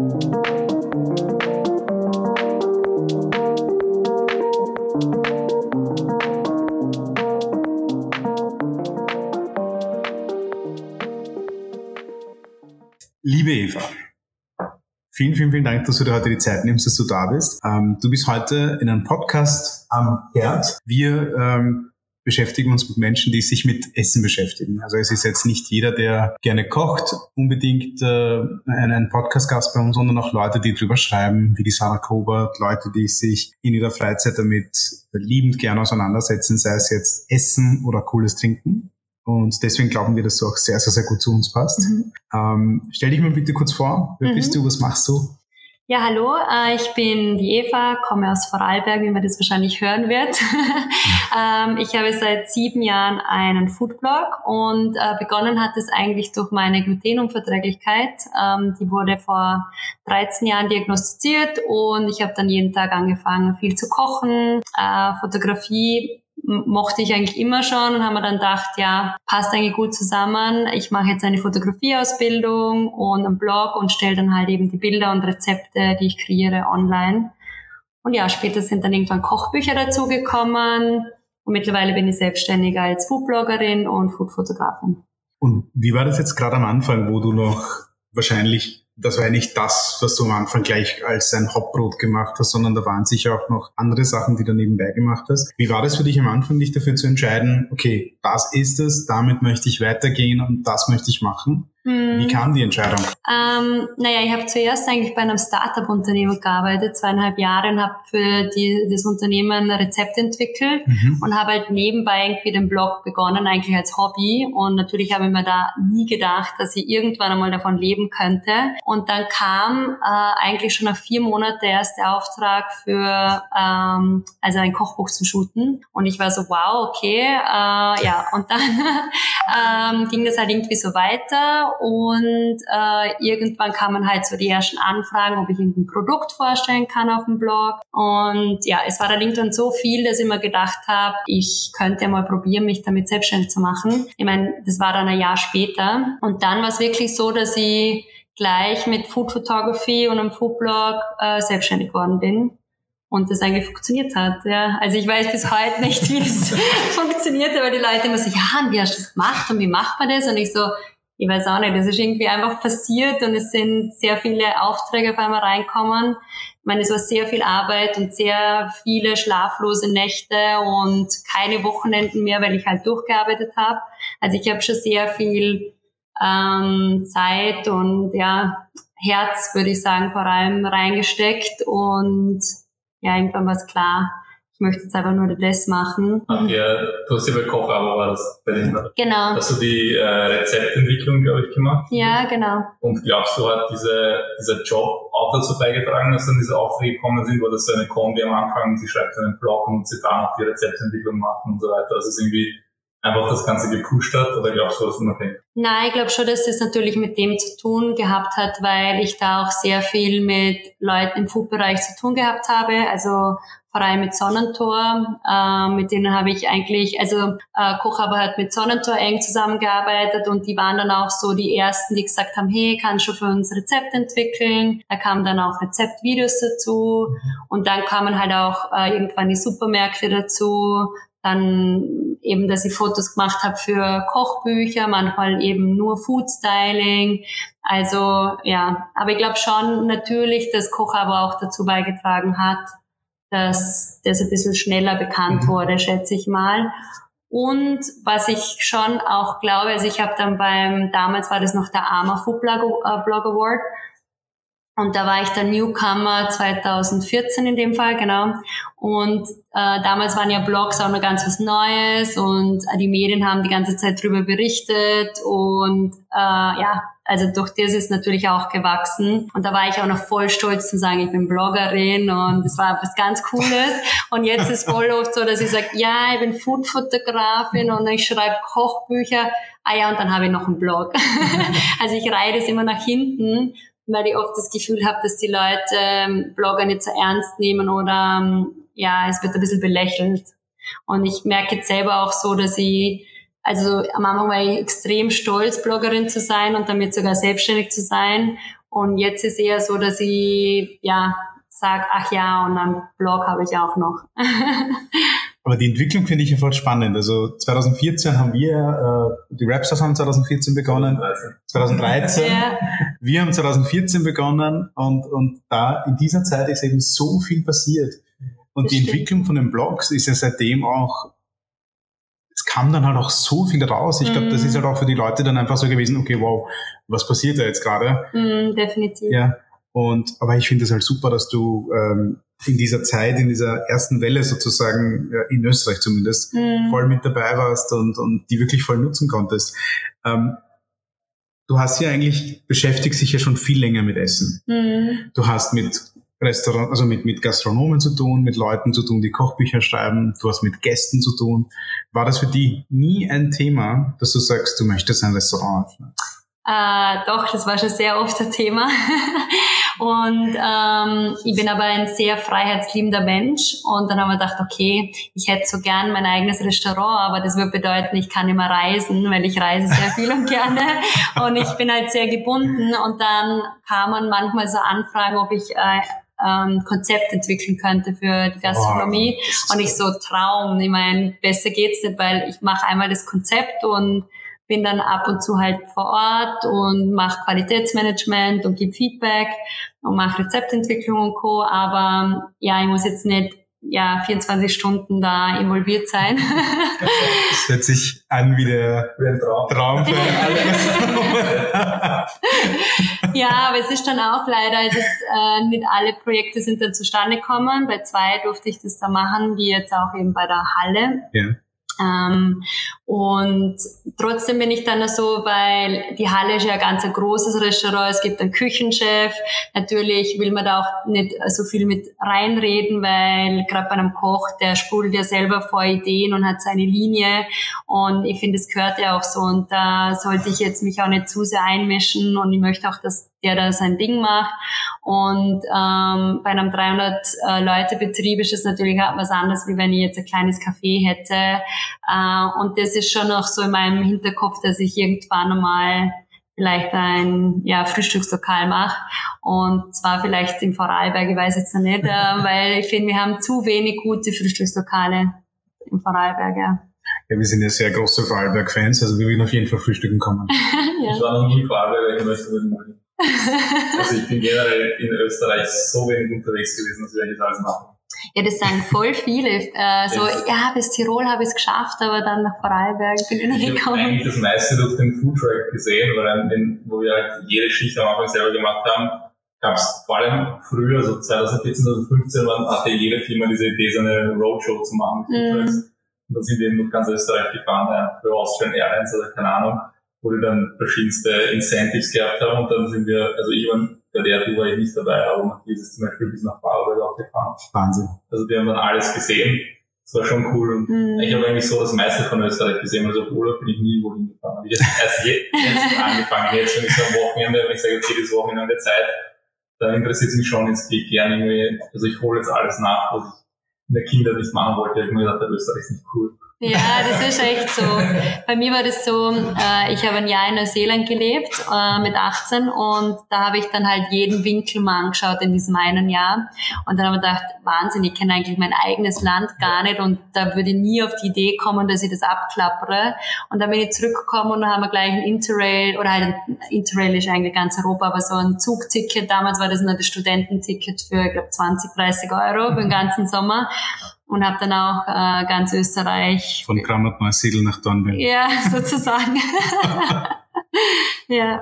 Liebe Eva, vielen, vielen, vielen Dank, dass du dir heute die Zeit nimmst, dass du da bist. Ähm, du bist heute in einem Podcast am Herd. Wir ähm, beschäftigen uns mit Menschen, die sich mit Essen beschäftigen. Also es ist jetzt nicht jeder, der gerne kocht, unbedingt äh, ein Podcast-Gast bei uns, sondern auch Leute, die drüber schreiben, wie die Sarah Kobert, Leute, die sich in ihrer Freizeit damit liebend gerne auseinandersetzen, sei es jetzt Essen oder cooles Trinken. Und deswegen glauben wir, dass du auch sehr, sehr, sehr gut zu uns passt. Mhm. Ähm, stell dich mal bitte kurz vor. Wer mhm. bist du? Was machst du? Ja, hallo, äh, ich bin die Eva, komme aus Vorarlberg, wie man das wahrscheinlich hören wird. ähm, ich habe seit sieben Jahren einen Foodblog und äh, begonnen hat es eigentlich durch meine Glutenunverträglichkeit. Ähm, die wurde vor 13 Jahren diagnostiziert und ich habe dann jeden Tag angefangen, viel zu kochen, äh, Fotografie mochte ich eigentlich immer schon und haben wir dann gedacht, ja, passt eigentlich gut zusammen. Ich mache jetzt eine Fotografieausbildung und einen Blog und stelle dann halt eben die Bilder und Rezepte, die ich kreiere, online. Und ja, später sind dann irgendwann Kochbücher dazugekommen und mittlerweile bin ich selbstständig als Foodbloggerin und Foodfotografin. Und wie war das jetzt gerade am Anfang, wo du noch wahrscheinlich das war ja nicht das, was du am Anfang gleich als ein Hauptbrot gemacht hast, sondern da waren sicher auch noch andere Sachen, die du nebenbei gemacht hast. Wie war das für dich am Anfang, dich dafür zu entscheiden, okay, das ist es, damit möchte ich weitergehen und das möchte ich machen? Hm. Wie kam die Entscheidung? Ähm, naja, ich habe zuerst eigentlich bei einem Startup-Unternehmen gearbeitet, zweieinhalb Jahre und habe für die, das Unternehmen ein Rezept entwickelt mhm. und habe halt nebenbei irgendwie den Blog begonnen, eigentlich als Hobby. Und natürlich habe ich mir da nie gedacht, dass ich irgendwann einmal davon leben könnte. Und dann kam äh, eigentlich schon nach vier Monaten der erste Auftrag für ähm, also ein Kochbuch zu shooten. Und ich war so, wow, okay, äh, ja. Und dann ähm, ging das halt irgendwie so weiter und äh, irgendwann kamen halt so die ersten Anfragen, ob ich irgendein Produkt vorstellen kann auf dem Blog. Und ja, es war dann irgendwann so viel, dass ich mir gedacht habe, ich könnte mal probieren, mich damit selbstständig zu machen. Ich meine, das war dann ein Jahr später. Und dann war es wirklich so, dass ich gleich mit Food Photography und einem Foodblog äh, selbstständig geworden bin und das eigentlich funktioniert hat. Ja. Also ich weiß bis heute nicht, wie das funktioniert, aber die Leute immer so, ja, und wie hast du das gemacht und wie macht man das? Und ich so, ich weiß auch nicht, das ist irgendwie einfach passiert und es sind sehr viele Aufträge auf einmal reinkommen. Ich meine, es war sehr viel Arbeit und sehr viele schlaflose Nächte und keine Wochenenden mehr, weil ich halt durchgearbeitet habe. Also ich habe schon sehr viel ähm, Zeit und ja, Herz, würde ich sagen, vor allem reingesteckt und ja, irgendwann war es klar, möchte jetzt einfach nur das machen. Ach ja, du hast ja bei Kochabo war das bei den Genau. Hast du die äh, Rezeptentwicklung, glaube ich, gemacht? Ja, genau. Und glaubst du, hat diese, dieser Job auch dazu beigetragen, dass dann diese Aufträge gekommen sind? War das so eine Kombi am Anfang, sie schreibt einen Blog und sie dann auch die Rezeptentwicklung machen und so weiter? Also es ist irgendwie einfach das Ganze gepusht hat oder glaubst du, was unabhängig? Nein, ich glaube schon, dass das natürlich mit dem zu tun gehabt hat, weil ich da auch sehr viel mit Leuten im Foodbereich zu tun gehabt habe. Also allem mit Sonnentor, äh, mit denen habe ich eigentlich, also äh, Kochaber hat mit Sonnentor eng zusammengearbeitet und die waren dann auch so die ersten, die gesagt haben, hey, kannst du für uns Rezept entwickeln? Da kamen dann auch Rezeptvideos dazu und dann kamen halt auch äh, irgendwann die Supermärkte dazu, dann eben, dass ich Fotos gemacht habe für Kochbücher, manchmal eben nur Food Styling. Also ja, aber ich glaube schon natürlich, dass Koch aber auch dazu beigetragen hat, dass das ein bisschen schneller bekannt mhm. wurde, schätze ich mal. Und was ich schon auch glaube, also ich habe dann beim, damals war das noch der Arma Food Blog Award, und da war ich der Newcomer 2014 in dem Fall, genau. Und äh, damals waren ja Blogs auch noch ganz was Neues und äh, die Medien haben die ganze Zeit drüber berichtet und äh, ja, also durch das ist natürlich auch gewachsen. Und da war ich auch noch voll stolz zu sagen, ich bin Bloggerin und das war was ganz Cooles. Und jetzt ist voll oft so, dass ich sage, ja, ich bin Foodfotografin und ich schreibe Kochbücher. Ah ja, und dann habe ich noch einen Blog. also ich reihe das immer nach hinten weil ich oft das Gefühl habe, dass die Leute ähm, Blogger nicht so ernst nehmen oder ähm, ja, es wird ein bisschen belächelt. Und ich merke jetzt selber auch so, dass ich, also am Anfang war ich extrem stolz, Bloggerin zu sein und damit sogar selbstständig zu sein. Und jetzt ist eher so, dass ich ja sage, ach ja, und einen Blog habe ich auch noch. Aber die Entwicklung finde ich ja voll spannend. Also 2014 haben wir, äh, die Rapstars haben 2014 begonnen, 2013. ja. Wir haben 2014 begonnen und, und da in dieser Zeit ist eben so viel passiert. Und das die stimmt. Entwicklung von den Blogs ist ja seitdem auch, es kam dann halt auch so viel raus. Ich glaube, das ist mhm. halt auch für die Leute dann einfach so gewesen, okay, wow, was passiert da jetzt gerade? Mm, definitiv. Ja. Und, aber ich finde es halt super, dass du ähm, in dieser Zeit, in dieser ersten Welle sozusagen, ja, in Österreich zumindest, mhm. voll mit dabei warst und, und die wirklich voll nutzen konntest. Ähm, du hast ja eigentlich, beschäftigst dich ja schon viel länger mit Essen. Mhm. Du hast mit Restaurant, also mit, mit Gastronomen zu tun, mit Leuten zu tun, die Kochbücher schreiben, du hast mit Gästen zu tun. War das für dich nie ein Thema, dass du sagst, du möchtest ein Restaurant öffnen? Äh, doch, das war schon sehr oft ein Thema. und ähm, ich bin aber ein sehr freiheitsliebender Mensch. Und dann haben wir gedacht, okay, ich hätte so gern mein eigenes Restaurant, aber das würde bedeuten, ich kann immer reisen, weil ich reise sehr viel und gerne. Und ich bin halt sehr gebunden. Und dann kamen manchmal so Anfragen, ob ich äh, ähm, Konzept entwickeln könnte für die Gastronomie. Oh, und ich so Traum. Ich meine, besser geht's nicht, weil ich mache einmal das Konzept und bin dann ab und zu halt vor Ort und mache Qualitätsmanagement und gebe Feedback und mache Rezeptentwicklung und Co. Aber ja, ich muss jetzt nicht ja 24 Stunden da involviert sein. Das hört sich an wie der, wie ein Traum, Traum für Ja, aber es ist dann auch leider, es ist, äh, nicht alle Projekte sind dann zustande gekommen. Bei zwei durfte ich das da machen, wie jetzt auch eben bei der Halle. Ja. Ähm, und trotzdem bin ich dann so, weil die Halle ist ja ein ganz großes Restaurant, es gibt einen Küchenchef. Natürlich will man da auch nicht so viel mit reinreden, weil gerade bei einem Koch, der sprudelt ja selber vor Ideen und hat seine Linie. Und ich finde, es gehört ja auch so. Und da sollte ich jetzt mich auch nicht zu sehr einmischen. Und ich möchte auch, dass der da sein Ding macht. Und ähm, bei einem 300-Leute-Betrieb äh, ist es natürlich auch was anderes, wie wenn ich jetzt ein kleines Café hätte. Äh, und das ist schon noch so in meinem Hinterkopf, dass ich irgendwann einmal vielleicht ein ja, Frühstückslokal mache. Und zwar vielleicht in Vorarlberg, ich weiß jetzt noch nicht, äh, weil ich finde, wir haben zu wenig gute Frühstückslokale im Vorarlberg, ja. Ja, wir sind ja sehr große Vorarlberg-Fans, also wir würden auf jeden Fall frühstücken kommen. ja. Ich war noch nie in Vorarlberg, ich möchte also ich bin generell in Österreich so wenig unterwegs gewesen, dass wir eigentlich alles machen. Ja, das sagen voll viele. Äh, so, yes. ja, bis Tirol habe ich es geschafft, aber dann nach Vorarlberg bin ich nicht gekommen. Ich habe eigentlich das meiste durch den Foodtrack gesehen, weil wo wir halt jede Schicht am Anfang selber gemacht haben, gab es vor allem früher, so 2014, 2015, waren, hatte jede Firma diese Idee, so eine Roadshow zu machen mit Foodtracks. Mm. Und da sind wir eben durch ganz Österreich gefahren, ja, für Austrian Airlines oder keine Ahnung wo die dann verschiedenste Incentives gehabt haben und dann sind wir, also ich war, bei der Tour war ich nicht dabei, aber Matthias ist zum Beispiel bis nach Vorarlberg auch gefahren. Wahnsinn. Also die haben dann alles gesehen. Das war schon cool und mhm. ich habe eigentlich so das meiste von Österreich gesehen, also auf Urlaub bin ich nie wohin gefahren. Habe ich jetzt erst jetzt, jetzt angefangen, jetzt wenn ich so am Wochenende, wenn ich sage, okay, das Wochenende Zeit, dann interessiert es mich schon, jetzt gehe ich gerne irgendwie, also ich hole jetzt alles nach, was ich in der Kindheit nicht machen wollte. Ich habe mir gedacht, Österreich ist nicht cool. Ja, das ist echt so. Bei mir war das so, äh, ich habe ein Jahr in Neuseeland gelebt äh, mit 18 und da habe ich dann halt jeden Winkel mal angeschaut in diesem einen Jahr. Und dann habe ich gedacht, Wahnsinn, ich kenne eigentlich mein eigenes Land gar nicht und da würde ich nie auf die Idee kommen, dass ich das abklappere. Und dann bin ich zurückgekommen und dann haben wir gleich ein Interrail, oder halt ein Interrail ist eigentlich ganz Europa, aber so ein Zugticket, damals war das nur das Studententicket für, ich glaube, 20, 30 Euro für den ganzen Sommer und habe dann auch äh, ganz Österreich. Von Kramat Neusiedl nach Dornbirn. Ja, sozusagen. ja.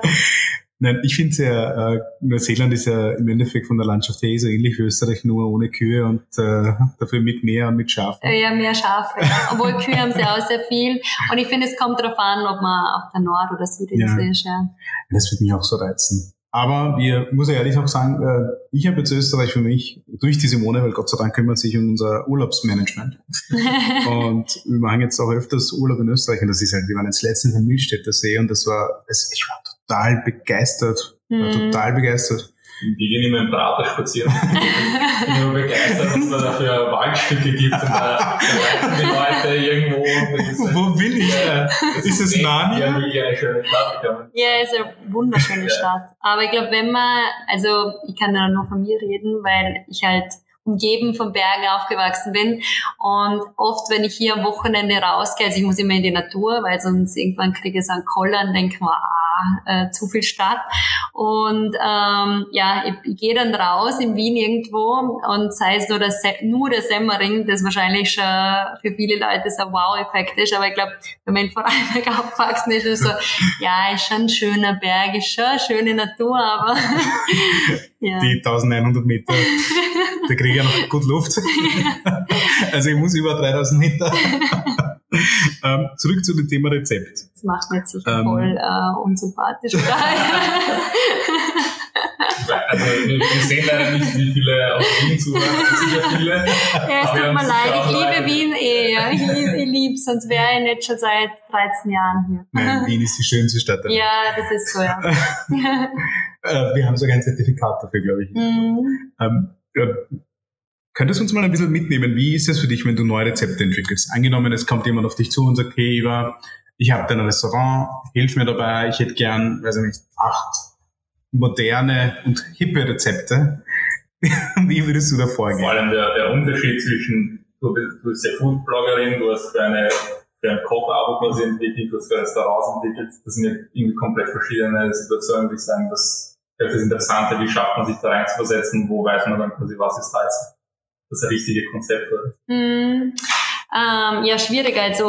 Nein, ich finde ja, äh, Neuseeland ist ja im Endeffekt von der Landschaft her eh so ähnlich wie Österreich, nur ohne Kühe und äh, dafür mit mehr und mit Schafen. Ja, mehr Schafe. Obwohl Kühe haben sie auch sehr viel. Und ich finde, es kommt darauf an, ob man auf der Nord- oder Südinsel ja. ist. Ja. Das würde mich auch so reizen. Aber wir, muss ich ehrlich auch sagen, äh, ich habe jetzt Österreich für mich durch die Simone, weil Gott sei Dank kümmert sich um unser Urlaubsmanagement. und wir machen jetzt auch öfters Urlaub in Österreich und das ist halt, wir waren jetzt letztens am Milstädter See und das war, ich war total begeistert, war mhm. total begeistert. Wir gehen immer im Prater spazieren. ich bin immer begeistert, dass es da dafür Waldstücke gibt und da, da die Leute irgendwo. Wo bin ich da? Ist, ist es Nani? Ja, wirklich eine schöne Stadt. Ja, ist eine wunderschöne ja. Stadt. Aber ich glaube, wenn man, also ich kann da nur von mir reden, weil ich halt umgeben von Bergen aufgewachsen bin. Und oft, wenn ich hier am Wochenende rausgehe, also ich muss immer in die Natur, weil sonst irgendwann kriege ich so einen Koller und denke mir, ah, äh, zu viel Stadt. Und ähm, ja, ich, ich gehe dann raus in Wien irgendwo und sei es nur, das, nur der Semmering, das wahrscheinlich schon für viele Leute so ein Wow-Effekt ist. Aber ich glaube, wenn man in Vorarlberg aufgewachsen ist, ist so, ja, ist schon ein schöner Berg, ist schon eine schöne Natur, aber ja. die 1100 Meter, da kriege ich ja noch gut Luft. also ich muss über 3000 Meter. ähm, zurück zu dem Thema Rezept. Das macht mir jetzt sicher ähm, voll äh, unsympathisch. also wir, sehen leider nicht, wie viele aus Wien zuhören. Es ja viele. Ja, es tut mir leid. Ich liebe Wien eh. Ja. Ich, ich liebe sonst wäre ich nicht schon seit 13 Jahren hier. Nein, Wien ist die schönste Stadt. Der ja, das ist so, ja. Äh, wir haben sogar ein Zertifikat dafür, glaube ich. Mhm. Ähm, ja, Könntest du uns mal ein bisschen mitnehmen? Wie ist es für dich, wenn du neue Rezepte entwickelst? Angenommen, es kommt jemand auf dich zu und sagt, hey Eva, ich habe dein Restaurant, hilf mir dabei, ich hätte gern, weiß ich nicht, acht moderne und hippe Rezepte. Wie würdest du da vorgehen? Vor allem der, der Unterschied zwischen, du bist, du bist ja Foodbloggerin, du hast für eine für ein Koch-Abo quasi entwickelt, du hast für Restaurants entwickelt. Das sind ja irgendwie komplett verschiedene Situationen, würde ich sagen, das ist das Interessante, wie schafft man sich da reinzuversetzen, wo weiß man dann quasi, was ist da jetzt das richtige Konzept oder? Mm. Ähm, ja, schwierig. Also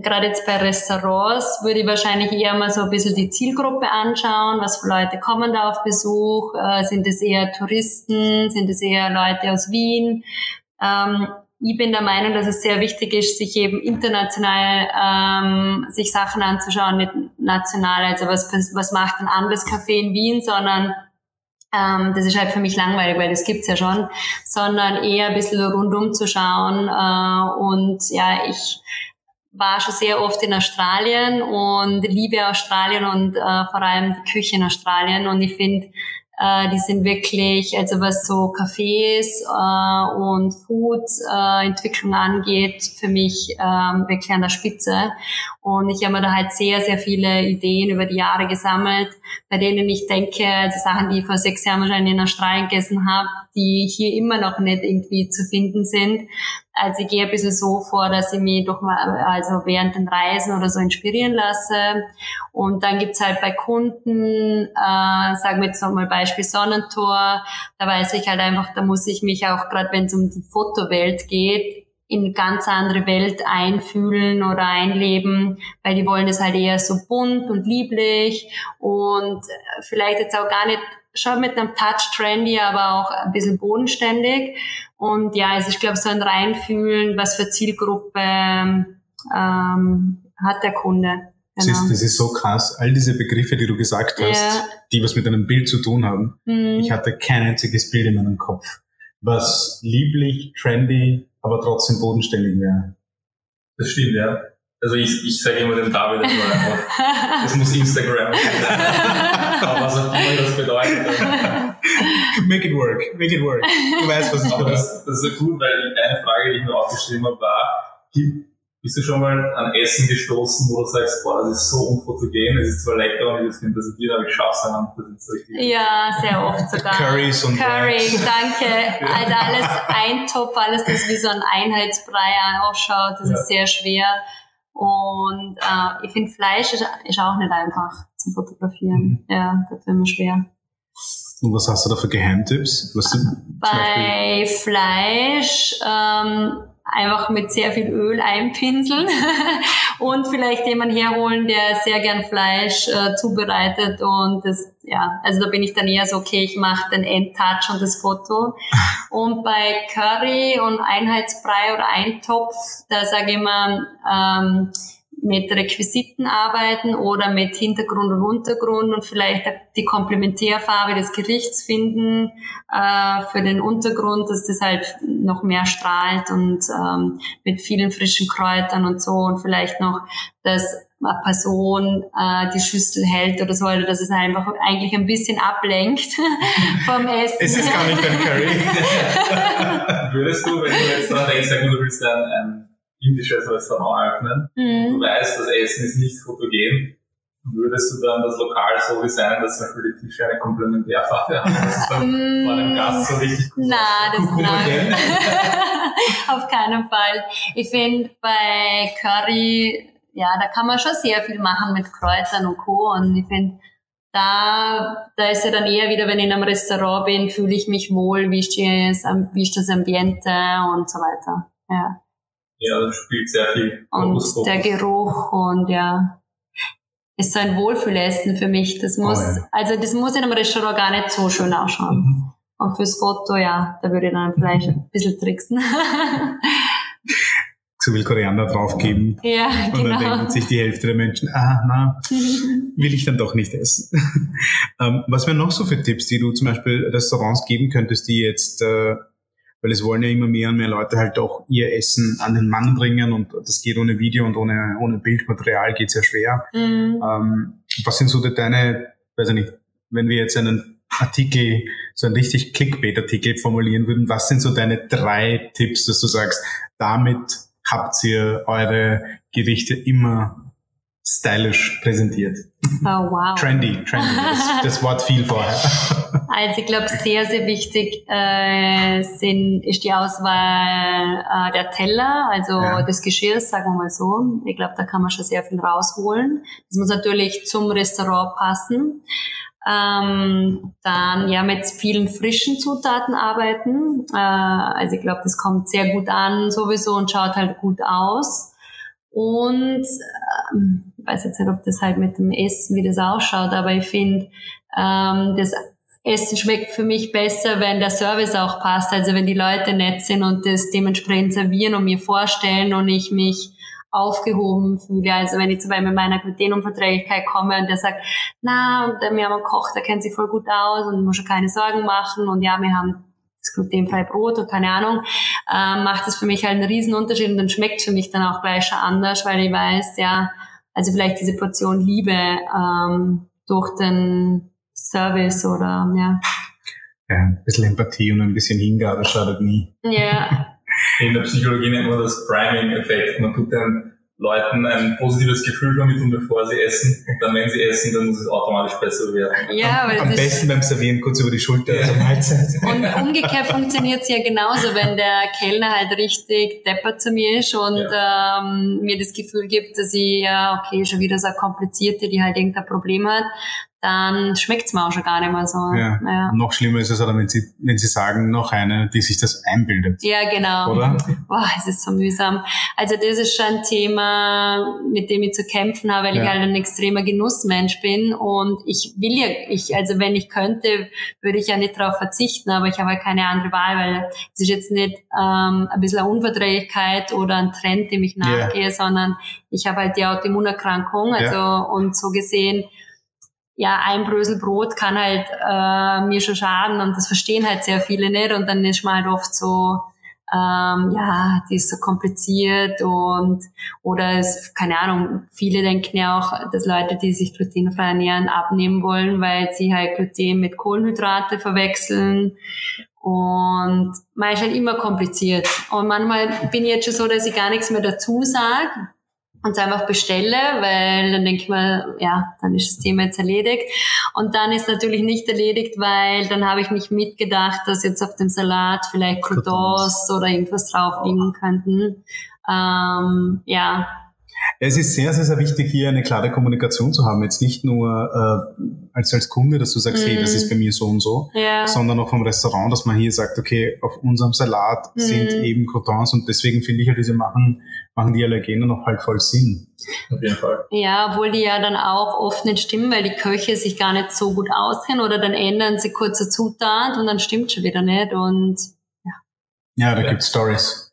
gerade jetzt bei Restaurants würde ich wahrscheinlich eher mal so ein bisschen die Zielgruppe anschauen. Was für Leute kommen da auf Besuch? Äh, sind es eher Touristen? Sind es eher Leute aus Wien? Ähm, ich bin der Meinung, dass es sehr wichtig ist, sich eben international ähm, sich Sachen anzuschauen, nicht national. Also was, was macht ein anderes Café in Wien, sondern ähm, das ist halt für mich langweilig, weil das gibt's ja schon, sondern eher ein bisschen rundum zu schauen. Äh, und ja, ich war schon sehr oft in Australien und liebe Australien und äh, vor allem die Küche in Australien. Und ich finde, äh, die sind wirklich, also was so Cafés äh, und Food-Entwicklung äh, angeht, für mich ähm, wirklich an der Spitze. Und ich habe mir da halt sehr, sehr viele Ideen über die Jahre gesammelt, bei denen ich denke, also Sachen, die ich vor sechs Jahren wahrscheinlich in Australien gegessen habe, die hier immer noch nicht irgendwie zu finden sind. Also ich gehe ein bisschen so vor, dass ich mich doch mal, also während den Reisen oder so inspirieren lasse. Und dann gibt's halt bei Kunden, äh, sagen wir jetzt nochmal Beispiel Sonnentor, da weiß ich halt einfach, da muss ich mich auch, gerade wenn es um die Fotowelt geht, in eine ganz andere Welt einfühlen oder einleben, weil die wollen es halt eher so bunt und lieblich und vielleicht jetzt auch gar nicht schon mit einem Touch trendy, aber auch ein bisschen bodenständig. Und ja, also ich glaube, so ein Reinfühlen, was für Zielgruppe ähm, hat der Kunde. Genau. Das, ist, das ist so krass. All diese Begriffe, die du gesagt hast, ja. die was mit einem Bild zu tun haben. Mhm. Ich hatte kein einziges Bild in meinem Kopf, was lieblich, trendy, aber trotzdem bodenständig wäre. Das stimmt, ja. Also ich, ich sage immer dem David, das, war einfach, das muss Instagram sein. aber was auch immer das bedeutet. Make it work, make it work. Du weißt, was ich meine. Das, das ist so gut, weil eine Frage, die ich mir aufgeschrieben habe, war, bist du schon mal an Essen gestoßen, wo du sagst, boah, das ist so unfotogen, es ist zwar lecker und ich das präsentieren, aber ich schaff's dann das ist richtig. Ja, sehr oft sogar. Currys und Curry, danke. Also alles Eintopf, alles, das wie so ein Einheitsbrei ausschaut, das ja. ist sehr schwer. Und äh, ich finde, Fleisch ist, ist, auch nicht einfach zum Fotografieren. Mhm. Ja, das wird immer schwer. Und was hast du da für Geheimtipps? Was Bei Fleisch ähm, einfach mit sehr viel Öl einpinseln und vielleicht jemanden herholen, der sehr gern Fleisch äh, zubereitet und das, ja, also da bin ich dann eher so, okay, ich mache den Endtouch und das Foto. Und bei Curry und Einheitsbrei oder Eintopf, da sage ich immer, ähm, mit Requisiten arbeiten oder mit Hintergrund und Untergrund und vielleicht die Komplementärfarbe des Gerichts finden äh, für den Untergrund, dass das halt noch mehr strahlt und ähm, mit vielen frischen Kräutern und so und vielleicht noch das eine Person äh, die Schüssel hält oder so, oder dass es einfach eigentlich ein bisschen ablenkt vom Essen. Es ist gar nicht ein Curry. Würdest du, wenn du jetzt dran denkst, du willst ein, ein indisches Restaurant öffnen, mhm. du weißt, das Essen ist nicht fotogen, würdest du dann das Lokal so designen, dass zum Beispiel die Tische eine Komplementärfarbe haben? Das ist dann mm, von einem Gast so richtig gut. Nein, das nein. Auf keinen Fall. Ich finde bei Curry, ja, da kann man schon sehr viel machen mit Kräutern und Co. Und ich finde, da, da ist ja dann eher wieder, wenn ich in einem Restaurant bin, fühle ich mich wohl, wie ist, das, wie ist das Ambiente und so weiter. Ja. Ja, das spielt sehr viel. Und der Geruch und ja, ist so ein Wohlfühlessen für mich. Das muss, oh ja. also das muss in einem Restaurant gar nicht so schön ausschauen. Mhm. Und fürs Foto, ja, da würde ich dann vielleicht ein bisschen tricksen. zu viel Koriander draufgeben. Ja, genau. Und dann denken sich die Hälfte der Menschen, ah, na, will ich dann doch nicht essen. ähm, was wären noch so für Tipps, die du zum Beispiel Restaurants geben könntest, die jetzt äh, weil es wollen ja immer mehr und mehr Leute halt auch ihr Essen an den Mann bringen und das geht ohne Video und ohne, ohne Bildmaterial geht sehr schwer. Mhm. Ähm, was sind so deine, weiß ich nicht, wenn wir jetzt einen Artikel, so einen richtig Clickbait-Artikel formulieren würden, was sind so deine drei Tipps, dass du sagst, damit habt ihr eure Gerichte immer stylisch präsentiert. Oh, wow. Trendy, trendy. Das, das Wort viel vorher. Also ich glaube, sehr, sehr wichtig äh, sind, ist die Auswahl äh, der Teller, also ja. des Geschirrs, sagen wir mal so. Ich glaube, da kann man schon sehr viel rausholen. Das muss natürlich zum Restaurant passen. Ähm, dann ja mit vielen frischen Zutaten arbeiten. Äh, also ich glaube, das kommt sehr gut an sowieso und schaut halt gut aus. Und ähm, weiß jetzt nicht, ob das halt mit dem Essen, wie das ausschaut, aber ich finde, ähm, das Essen schmeckt für mich besser, wenn der Service auch passt. Also wenn die Leute nett sind und das dementsprechend servieren und mir vorstellen und ich mich aufgehoben fühle. Also wenn ich zum Beispiel mit meiner Glutenunverträglichkeit komme und der sagt, na, wir haben einen Koch, der kennt sich voll gut aus und muss schon keine Sorgen machen und ja, wir haben das glutenfreie Brot oder keine Ahnung, äh, macht das für mich halt einen riesen Unterschied und dann schmeckt für mich dann auch gleich schon anders, weil ich weiß, ja, also vielleicht diese Portion Liebe ähm, durch den Service oder ja. Ja, ein bisschen Empathie und ein bisschen Hingabe schadet nie. Ja. In der Psychologie nennt man das Priming-Effekt. Man tut dann Leuten ein positives Gefühl vermitteln, bevor sie essen. Und dann, wenn sie essen, dann muss es automatisch besser werden. Ja, am, am besten beim Servieren kurz über die Schulter, ja. also Mahlzeit. Und umgekehrt funktioniert es ja genauso, wenn der Kellner halt richtig deppert zu mir ist und ja. ähm, mir das Gefühl gibt, dass ich, ja, okay, schon wieder so eine komplizierte, die halt irgendein Problem hat, dann schmeckt's mir auch schon gar nicht mehr so. Ja. ja. Noch schlimmer ist es aber, wenn Sie, wenn Sie sagen, noch eine, die sich das einbildet. Ja, genau. Oder? Boah, es ist so mühsam. Also das ist schon ein Thema, mit dem ich zu kämpfen habe, weil ja. ich halt ein extremer Genussmensch bin und ich will ja, ich, also wenn ich könnte, würde ich ja nicht darauf verzichten, aber ich habe halt keine andere Wahl, weil es ist jetzt nicht ähm, ein bisschen eine Unverträglichkeit oder ein Trend, dem ich nachgehe, yeah. sondern ich habe halt die Autoimmunerkrankung, also ja. und so gesehen ja, ein Brösel Brot kann halt äh, mir schon schaden und das verstehen halt sehr viele nicht und dann ist man halt oft so, ähm, ja, die ist so kompliziert und oder es, keine Ahnung, viele denken ja auch, dass Leute, die sich glutenfrei ernähren, abnehmen wollen, weil sie halt Gluten mit Kohlenhydrate verwechseln und man ist halt immer kompliziert. Und manchmal bin ich jetzt schon so, dass ich gar nichts mehr dazu sage, und es einfach bestelle, weil dann denke ich mal, ja, dann ist das Thema jetzt erledigt. Und dann ist natürlich nicht erledigt, weil dann habe ich mich mitgedacht, dass jetzt auf dem Salat vielleicht Croutons oder irgendwas drauf liegen könnten. Ähm, ja, es ist sehr, sehr, sehr wichtig, hier eine klare Kommunikation zu haben. Jetzt nicht nur äh, als, als Kunde, dass du sagst, mm. hey, das ist bei mir so und so, ja. sondern auch vom Restaurant, dass man hier sagt, okay, auf unserem Salat mm. sind eben Croutons und deswegen finde ich halt, diese machen, machen die Allergene noch halt voll Sinn. Auf jeden Fall. Ja, obwohl die ja dann auch oft nicht stimmen, weil die Köche sich gar nicht so gut auskennen oder dann ändern sie kurze Zutat und dann stimmt schon wieder nicht und ja. Da ja. gibt's Stories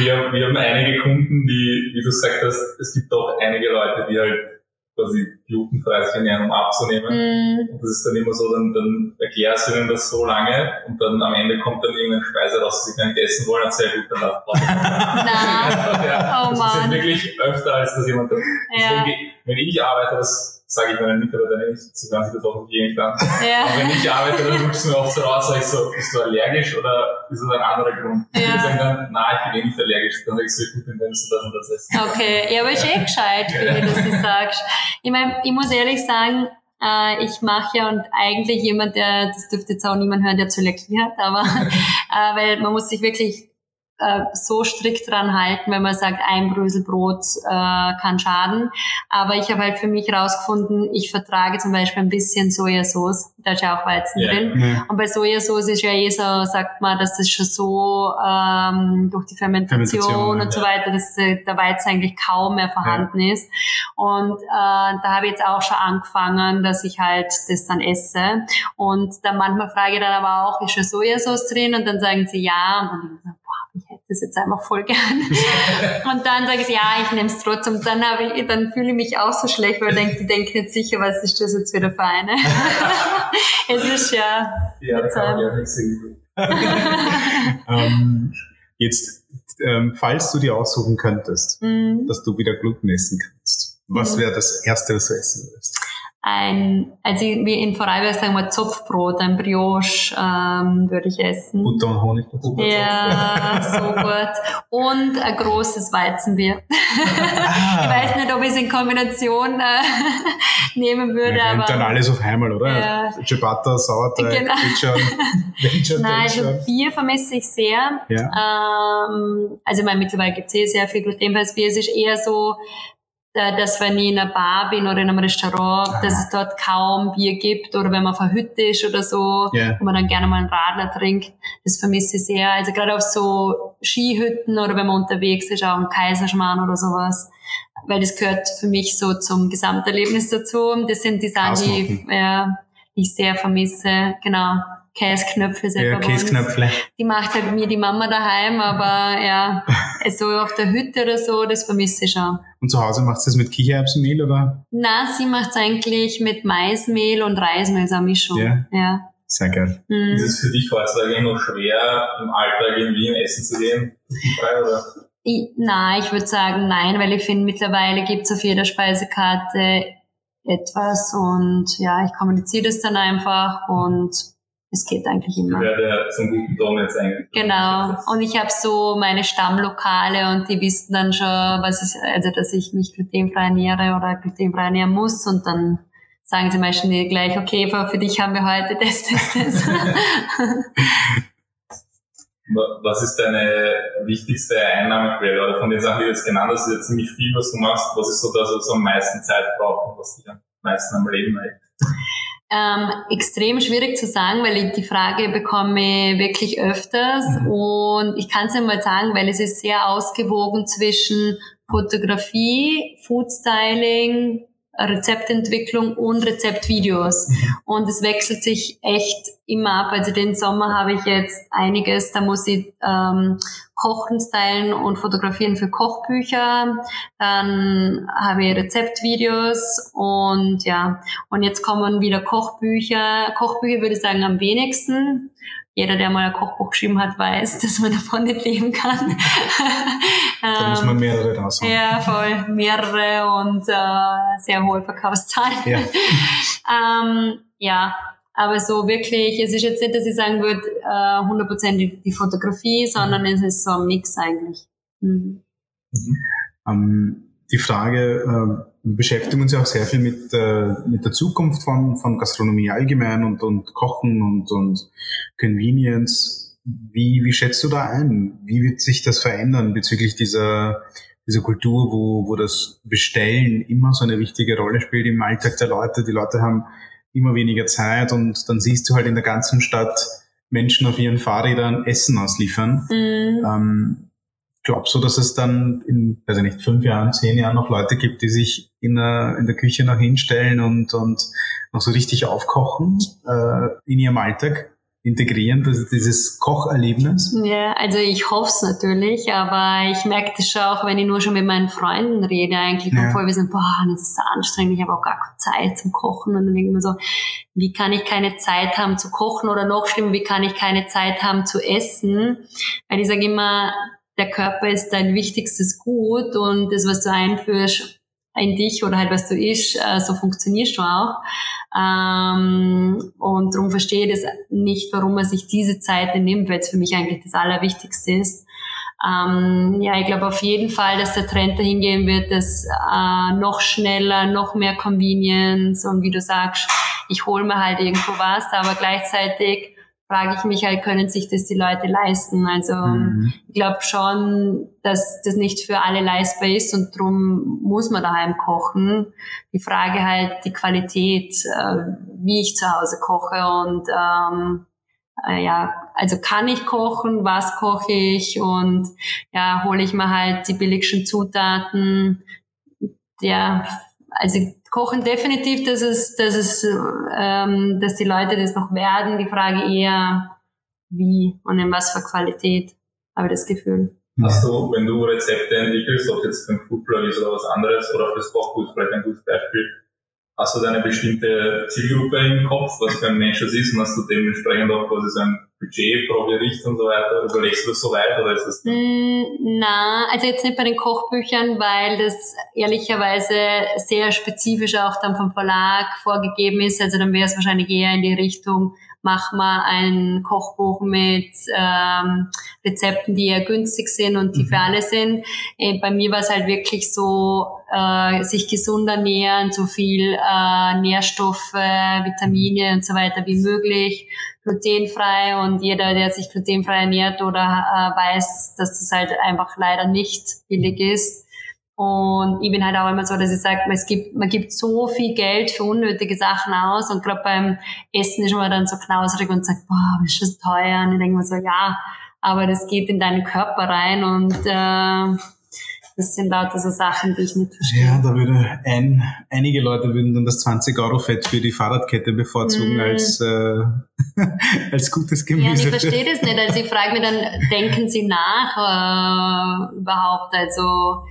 wir, wir haben einige Kunden, die, wie du gesagt hast, es gibt auch einige Leute, die halt quasi glutenfrei sich ernähren, um abzunehmen. Mm. Und das ist dann immer so, dann, dann erklärst du ihnen das so lange und dann am Ende kommt dann irgendeine Speise raus, die sie gar nicht essen wollen, und sehr gut, dann lass Nein. ja, oh das ist wirklich öfter, als dass jemand. Ja. Deswegen, wenn ich arbeite, das sage ich meinen Mitarbeitern nicht, sie hören sich das hoffentlich eh nicht an. Ja. Aber wenn ich arbeite, dann rutschst du mir oft so raus, sag ich so, bist du allergisch oder ist das ein anderer Grund? Ja. Die sagen dann, nein, ich bin eh nicht allergisch. Dann sag ich so, gut, dann kannst du das und das essen. Okay, ja, aber ist eh gescheit, wie du das sagst. Ich meine, ich muss ehrlich sagen, äh, ich mache ja und eigentlich jemand, der, das dürfte jetzt auch niemand hören, der Zöliakie hat, aber äh, weil man muss sich wirklich äh, so strikt dran halten, wenn man sagt, ein Brösel Brot äh, kann schaden. Aber ich habe halt für mich rausgefunden, ich vertrage zum Beispiel ein bisschen Sojasauce, da ist ja auch Weizen yeah. drin. Yeah. Und bei Sojasauce ist ja eh so, sagt man, dass das schon so ähm, durch die Fermentation, Fermentation und so weiter, dass der Weizen eigentlich kaum mehr vorhanden ja. ist. Und äh, da habe ich jetzt auch schon angefangen, dass ich halt das dann esse. Und dann manchmal frage ich dann aber auch, ist schon Sojasauce drin? Und dann sagen sie ja. Und dann ich, hätte das jetzt einfach voll gern. und dann sage ich, ja, ich nehme es trotzdem. Und dann, habe ich, dann fühle ich mich auch so schlecht, weil ich denke, die denken jetzt sicher, was ist das jetzt wieder für eine? es ist ja... Ja, da kann man ja nichts ähm, Jetzt, ähm, falls du dir aussuchen könntest, mm. dass du wieder Gluten essen kannst, was mm. wäre das Erste, was du essen würdest? Ein, also wie in Vorarlberg sagen wir Zopfbrot, ein Brioche ähm, würde ich essen. Butter und Honig dazu. Ja, so gut. Und ein großes Weizenbier. Ah. ich weiß nicht, ob ich es in Kombination äh, nehmen würde, ja, aber... dann alles auf einmal, oder? Ja. Ciabatta, Sauerteig, genau. Ketchup, Nein, also Bier vermisse ich sehr. Ja. Ähm, also ich meine, mittlerweile gibt es eh sehr viel glutenfreies Bier. Es ist eher so, dass wenn ich in einer Bar bin oder in einem Restaurant, Aha. dass es dort kaum Bier gibt oder wenn man auf einer Hütte ist oder so, yeah. wo man dann gerne mal einen Radler trinkt, das vermisse ich sehr. Also gerade auf so Skihütten oder wenn man unterwegs ist, auch im Kaiserschmarrn oder sowas, weil das gehört für mich so zum Gesamterlebnis dazu. Das sind die Sachen, die, ja, die ich sehr vermisse, genau. Käsknöpfe selber. Ja, Käsknöpfe. Die macht halt mir die Mama daheim, aber ja, so auf der Hütte oder so, das vermisse ich schon. Und zu Hause macht sie das mit Kichererbsenmehl oder? Na, sie macht es eigentlich mit Maismehl und Reismehl, so eine Mischung. Ja. ja. Sehr geil. Mhm. Ist es für dich heutzutage noch schwer, im Alltag irgendwie im Essen zu gehen? Frei, oder? Ich, nein, ich würde sagen nein, weil ich finde, mittlerweile gibt es auf jeder Speisekarte etwas und ja, ich kommuniziere das dann einfach und es geht eigentlich immer. Ja, der zum guten Ton jetzt eigentlich. Genau. Und ich habe so meine Stammlokale und die wissen dann schon, was ist, also dass ich mich glutenfrei ernähre oder glutenfrei ernähren muss und dann sagen sie meistens gleich, okay, für dich haben wir heute das, das, das. was ist deine wichtigste Einnahmequelle? Oder von den Sachen, die du jetzt genannt hast, ist ja ziemlich viel, was du machst. Was ist so das, was am meisten Zeit braucht und was dich am meisten am Leben hält? Ähm, extrem schwierig zu sagen, weil ich die Frage bekomme wirklich öfters mhm. und ich kann es einmal sagen, weil es ist sehr ausgewogen zwischen Fotografie, Foodstyling, Rezeptentwicklung und Rezeptvideos. Mhm. Und es wechselt sich echt immer ab. Also den Sommer habe ich jetzt einiges, da muss ich ähm, Kochen, Stylen und Fotografieren für Kochbücher. Dann habe ich Rezeptvideos und ja, und jetzt kommen wieder Kochbücher. Kochbücher würde ich sagen am wenigsten jeder, der mal ein Kochbuch geschrieben hat, weiß, dass man davon nicht leben kann. da muss man mehrere raushauen. Ja, voll. Mehrere und äh, sehr hohe Verkaufszahlen. Ja. ähm, ja, aber so wirklich, es ist jetzt nicht, dass ich sagen würde, äh, 100% die, die Fotografie, sondern es ist so ein Mix eigentlich. Mhm. Mhm. Ähm, die Frage, äh, wir beschäftigen uns ja auch sehr viel mit, äh, mit der Zukunft von, von Gastronomie allgemein und, und Kochen und, und Convenience. Wie, wie schätzt du da ein? Wie wird sich das verändern bezüglich dieser, dieser Kultur, wo, wo das Bestellen immer so eine wichtige Rolle spielt im Alltag der Leute? Die Leute haben immer weniger Zeit und dann siehst du halt in der ganzen Stadt Menschen auf ihren Fahrrädern Essen ausliefern. Mhm. Ähm, glaubst du, dass es dann in, also nicht fünf Jahren, zehn Jahren noch Leute gibt, die sich in der, in der Küche noch hinstellen und, und noch so richtig aufkochen äh, in ihrem Alltag? integrieren, das, dieses Kocherlebnis? Ja, also ich hoffe es natürlich, aber ich merke das schon auch, wenn ich nur schon mit meinen Freunden rede, eigentlich, ja. bevor wir sind, boah, das ist so anstrengend, ich habe auch gar keine Zeit zum Kochen und dann denke ich mir so, wie kann ich keine Zeit haben zu kochen oder noch schlimmer, wie kann ich keine Zeit haben zu essen? Weil ich sage immer, der Körper ist dein wichtigstes Gut und das, was du einführst, in dich oder halt was du isch, äh, so funktionierst du auch. Ähm, und darum verstehe ich das nicht, warum man sich diese Zeit nimmt, weil es für mich eigentlich das Allerwichtigste ist. Ähm, ja, ich glaube auf jeden Fall, dass der Trend dahin gehen wird, dass äh, noch schneller, noch mehr Convenience und wie du sagst, ich hole mir halt irgendwo was, aber gleichzeitig frage ich mich halt, können sich das die Leute leisten? Also mhm. ich glaube schon, dass das nicht für alle leistbar ist und darum muss man daheim kochen. Die Frage halt die Qualität, äh, wie ich zu Hause koche und ähm, äh, ja, also kann ich kochen, was koche ich und ja, hole ich mir halt die billigsten Zutaten. Ja, also Kochen definitiv, dass es, dass es, ähm, dass die Leute das noch werden. Die Frage eher, wie und in was für Qualität, habe ich das Gefühl. Hast du, wenn du Rezepte entwickelst, ob jetzt ein Foodblog ist oder was anderes oder fürs Kochbuch vielleicht ein gutes Beispiel, hast du da eine bestimmte Zielgruppe im Kopf, was für ein Mensch das ist und hast du dementsprechend auch quasi so ein Budget pro Gericht und so weiter? Überlegst du das so weit oder ist das? Mm, na, also jetzt nicht bei den Kochbüchern, weil das ehrlicherweise sehr spezifisch auch dann vom Verlag vorgegeben ist. Also dann wäre es wahrscheinlich eher in die Richtung, mach mal ein Kochbuch mit ähm, Rezepten, die eher günstig sind und die mhm. für alle sind. Äh, bei mir war es halt wirklich so, äh, sich gesund ernähren, so viel äh, Nährstoffe, Vitamine und so weiter wie möglich, glutenfrei und jeder, der sich glutenfrei ernährt oder äh, weiß, dass das halt einfach leider nicht billig ist, und ich bin halt auch immer so, dass ich sage, es gibt, man gibt so viel Geld für unnötige Sachen aus und gerade beim Essen ist man dann so knauserig und sagt, boah, ist das teuer? Und ich denke mir so, ja, aber das geht in deinen Körper rein und äh, das sind lauter so Sachen, die ich nicht verstehe. Ja, da würde ein, einige Leute würden dann das 20 Euro Fett für die Fahrradkette bevorzugen mm. als, äh, als gutes Gemüse. Ja, ich verstehe das nicht. Also ich frage mich dann, denken Sie nach äh, überhaupt? Also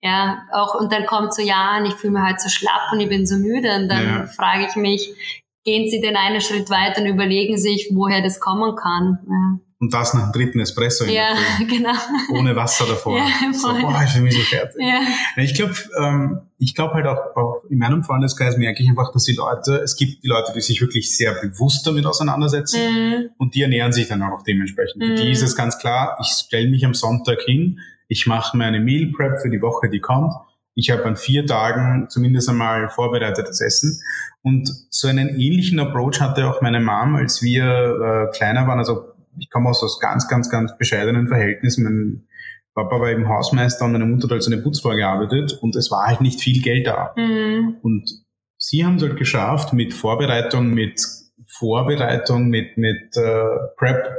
ja, auch, und dann kommt so, ja, und ich fühle mich halt so schlapp und ich bin so müde. Und dann ja. frage ich mich, gehen Sie den einen Schritt weiter und überlegen sich, woher das kommen kann. Ja. Und das nach dem dritten Espresso. Ja, genau. Ohne Wasser davor. Ja, so, boah, ich mich so fertig. Ja. Ich glaube, ähm, ich glaube halt auch, auch in meinem Freundeskreis merke ich einfach, dass die Leute, es gibt die Leute, die sich wirklich sehr bewusst damit auseinandersetzen mhm. und die ernähren sich dann auch dementsprechend. Mhm. Für die ist es ganz klar, ich stelle mich am Sonntag hin, ich mache mir eine Meal Prep für die Woche, die kommt. Ich habe an vier Tagen zumindest einmal vorbereitetes Essen. Und so einen ähnlichen Approach hatte auch meine Mom, als wir äh, kleiner waren. Also ich komme aus, aus ganz, ganz, ganz bescheidenen Verhältnissen. Mein Papa war eben Hausmeister und meine Mutter hat als eine Putzfrau gearbeitet und es war halt nicht viel Geld da. Mhm. Und sie haben es halt geschafft, mit Vorbereitung, mit Vorbereitung, mit, mit äh, Prep,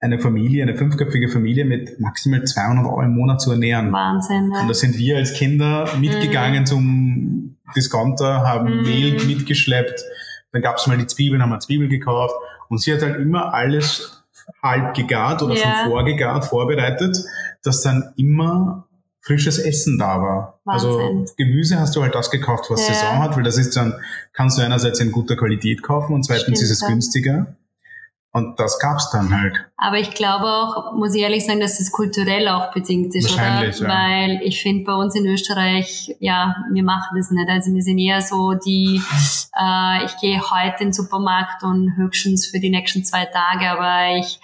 eine Familie, eine fünfköpfige Familie mit maximal 200 Euro im Monat zu ernähren. Wahnsinn. Ja. Und da sind wir als Kinder mitgegangen mhm. zum Discounter, haben mhm. Mehl mitgeschleppt, dann gab's mal die Zwiebeln, haben wir Zwiebel gekauft und sie hat halt immer alles halb gegart oder ja. schon vorgegart, vorbereitet, dass dann immer frisches Essen da war. Also Wahnsinn. Also Gemüse hast du halt das gekauft, was ja. Saison hat, weil das ist dann, kannst du einerseits in guter Qualität kaufen und zweitens Stimmt, ist es günstiger. Und das gab's dann halt. Aber ich glaube auch, muss ich ehrlich sagen, dass es kulturell auch bedingt ist, Wahrscheinlich, oder? Ja. Weil ich finde bei uns in Österreich, ja, wir machen das nicht. Also wir sind eher so die, äh, ich gehe heute in den Supermarkt und höchstens für die nächsten zwei Tage, aber ich,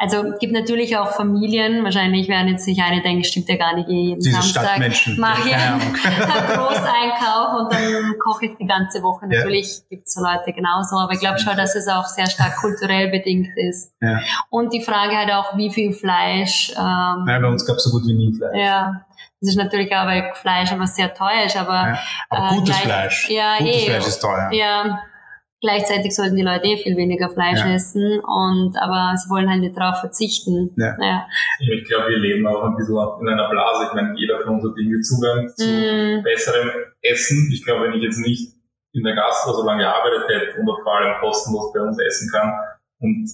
also gibt natürlich auch Familien, wahrscheinlich werden jetzt sich eine denken, stimmt ja gar nicht, jeden Diese Samstag mache ich einen Großeinkauf und dann koche ich die ganze Woche. Ja. Natürlich gibt es so Leute genauso, aber ich glaube schon, dass es auch sehr stark kulturell bedingt ist. Ja. Und die Frage halt auch, wie viel Fleisch. Ähm, ja, bei uns gab es so gut wie nie Fleisch. Ja. Das ist natürlich auch, weil Fleisch aber sehr teuer ist, aber, ja, aber gutes äh, gleich, Fleisch. Ja, gutes eh, Fleisch ist teuer. Ja, Gleichzeitig sollten die Leute eh viel weniger Fleisch ja. essen und aber sie wollen halt nicht darauf verzichten. Ja. ja. Ich glaube, wir leben auch ein bisschen in einer Blase. Ich meine, jeder von uns hat irgendwie Zugang zu mm. besserem Essen. Ich glaube, wenn ich jetzt nicht in der Gastro so lange gearbeitet hätte und vor allem kostenlos bei uns essen kann, und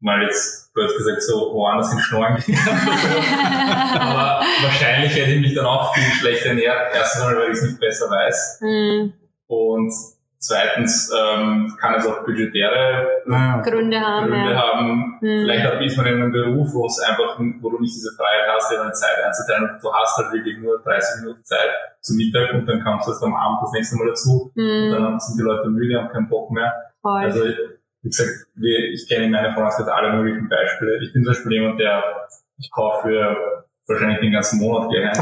mal jetzt blöd gesagt so woanders in Schnorren gegangen. Aber wahrscheinlich hätte ich mich dann auch viel schlechter ernährt. Erstens mal, weil ich es nicht besser weiß. Mhm. Und zweitens ähm, kann es auch budgetäre naja. Gründe haben. Gründe ja. haben. Mhm. Vielleicht auch ist man in einem Beruf, wo es einfach, wo du nicht diese Freiheit hast, dir eine Zeit einzuteilen und du hast halt wirklich nur 30 Minuten Zeit zum Mittag und dann kommst du erst am Abend das nächste Mal dazu mhm. und dann sind die Leute müde, haben keinen Bock mehr. Voll. Also wie gesagt, ich kenne in meiner Freundeskreis alle möglichen Beispiele. Ich bin zum Beispiel jemand, der, ich kaufe für wahrscheinlich den ganzen Monat geheim.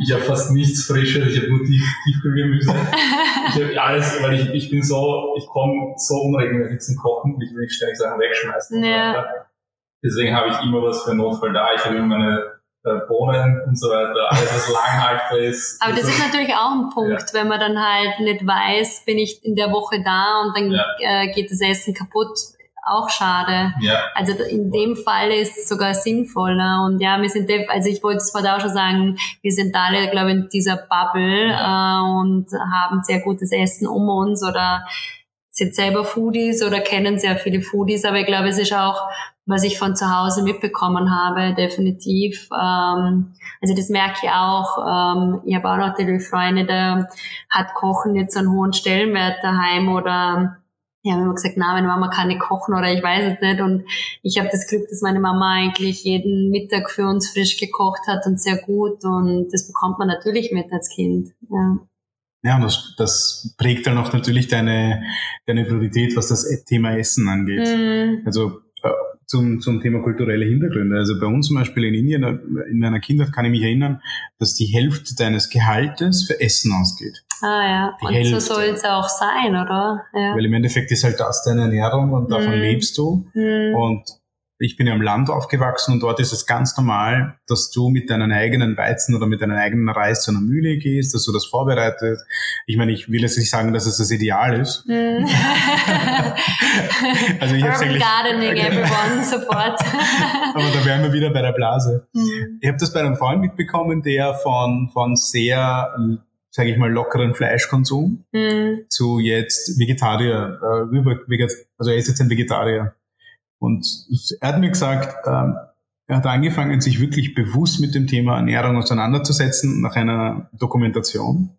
Ich habe hab fast nichts Frisches, ich habe nur Tief, Tiefkühlgemüse. Ich habe alles, weil ich, ich bin so, ich komme so unregelmäßig zum Kochen, ich will nicht ständig Sachen wegschmeißen. Ja. Deswegen habe ich immer was für Notfall da. Ich habe immer meine äh, Bohnen und so weiter, alles was langhaltbar ist. Aber das also, ist natürlich auch ein Punkt, ja. wenn man dann halt nicht weiß, bin ich in der Woche da und dann ja. äh, geht das Essen kaputt. Auch schade. Ja. Also in dem Fall ist es sogar sinnvoller. Und ja, wir sind, also ich wollte es vorher auch schon sagen, wir sind alle, glaube ich, in dieser Bubble äh, und haben sehr gutes Essen um uns oder sind selber Foodies oder kennen sehr viele Foodies, aber ich glaube, es ist auch was ich von zu Hause mitbekommen habe, definitiv. Ähm, also das merke ich auch. Ähm, ich habe auch natürlich Freunde, da hat Kochen jetzt einen hohen Stellenwert daheim oder ja, wir haben gesagt, na, meine Mama kann nicht kochen oder ich weiß es nicht. Und ich habe das Glück, dass meine Mama eigentlich jeden Mittag für uns frisch gekocht hat und sehr gut. Und das bekommt man natürlich mit als Kind. Ja. Ja, und das, das prägt dann auch natürlich deine, deine Priorität, was das Thema Essen angeht. Mm. Also äh, zum, zum Thema kulturelle Hintergründe. Also bei uns zum Beispiel in Indien, in meiner Kindheit kann ich mich erinnern, dass die Hälfte deines Gehaltes für Essen ausgeht. Ah ja, und Hälfte. so soll es auch sein, oder? Ja. Weil im Endeffekt ist halt das deine Ernährung und davon mm. lebst du. Mm. Und ich bin ja im Land aufgewachsen und dort ist es ganz normal, dass du mit deinen eigenen Weizen oder mit deinem eigenen Reis zu einer Mühle gehst, dass du das vorbereitet. Ich meine, ich will jetzt nicht sagen, dass es das Ideal ist. Mm. also ich habe eigentlich Gardening, everyone support. aber da wären wir wieder bei der Blase. Mm. Ich habe das bei einem Freund mitbekommen, der von von sehr sage ich mal, lockeren Fleischkonsum mm. zu jetzt Vegetarier, äh, also er ist jetzt ein Vegetarier. Und er hat mir gesagt, ähm, er hat angefangen, sich wirklich bewusst mit dem Thema Ernährung auseinanderzusetzen nach einer Dokumentation.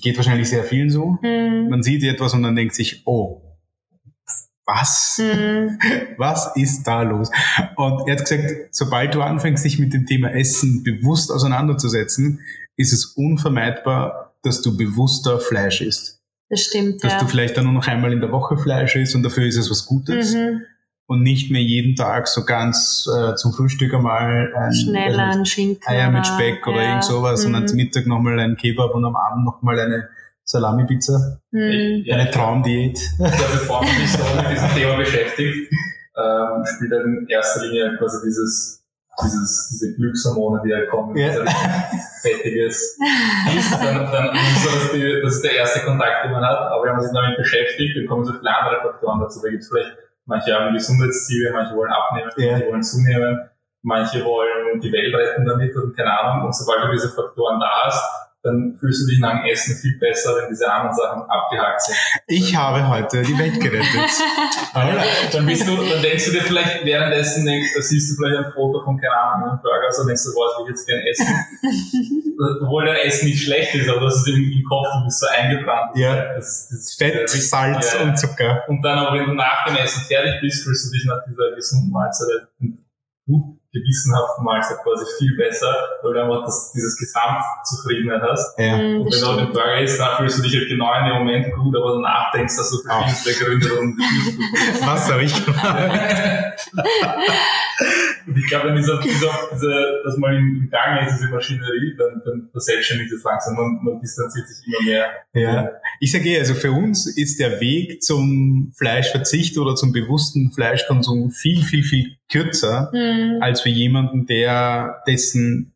Geht wahrscheinlich sehr vielen so. Mhm. Man sieht etwas und dann denkt sich, oh, was? Mhm. Was ist da los? Und er hat gesagt, sobald du anfängst, dich mit dem Thema Essen bewusst auseinanderzusetzen, ist es unvermeidbar, dass du bewusster Fleisch isst. Das stimmt. Dass ja. du vielleicht dann nur noch einmal in der Woche Fleisch isst und dafür ist es was Gutes. Mhm und nicht mehr jeden Tag so ganz äh, zum Frühstück einmal ein Schneller ein Schinken Eier mit Speck oder, ja. irgend sowas, mhm. sondern zum Mittag nochmal ein Kebab und am Abend nochmal eine Salami-Pizza. Mhm. Eine Traumdiät. Ja, bevor man sich so mit diesem Thema beschäftigt, ähm, spielt dann in erster Linie quasi dieses, dieses, diese Glückshormone, die halt kommen, ja. fettiges ist, dann, dann ist so, dass die, das ist der erste Kontakt, den man hat, aber wenn man sich damit beschäftigt, dann kommen so viele andere Faktoren dazu. Da gibt es vielleicht Manche haben Gesundheitsziele, manche wollen abnehmen, ja. manche wollen zunehmen, manche wollen die Welt retten damit und keine Ahnung. Und sobald du diese Faktoren da hast, dann fühlst du dich nach dem Essen viel besser, wenn diese anderen Sachen abgehakt sind. Ich habe heute die Welt gerettet. dann bist du, dann denkst du dir vielleicht währenddessen, denkst, da siehst du vielleicht ein Foto von, keine Ahnung, einem Burger, so denkst du, boah, ich will jetzt gerne essen. Obwohl dein Essen nicht schlecht ist, aber du hast es im, im Kopf, du bist so eingebrannt. Ja. Das, das Fett, Salz ja. und Zucker. Und dann aber, wenn du nach dem Essen fertig bist, fühlst du dich nach dieser gesunden Mahlzeit gut gewissenhaften Mahlzeit quasi viel besser, weil du einfach das, dieses Gesamtzufriedenheit hast. Ja. Und wenn du auch den Burger isst, dann fühlst du dich halt genau in dem Moment gut, aber danach denkst du, dass du verschiedene Gründe und Was habe ich gemacht? und ich glaube, wenn dieser, dieser, dieser, das mal im Gange ist, diese Maschinerie, dann, dann verselbstständigt es langsam, man, man distanziert sich immer mehr. Ja. Ich sage eh, also für uns ist der Weg zum Fleischverzicht oder zum bewussten Fleischkonsum viel, viel, viel kürzer mhm. als für jemanden, der dessen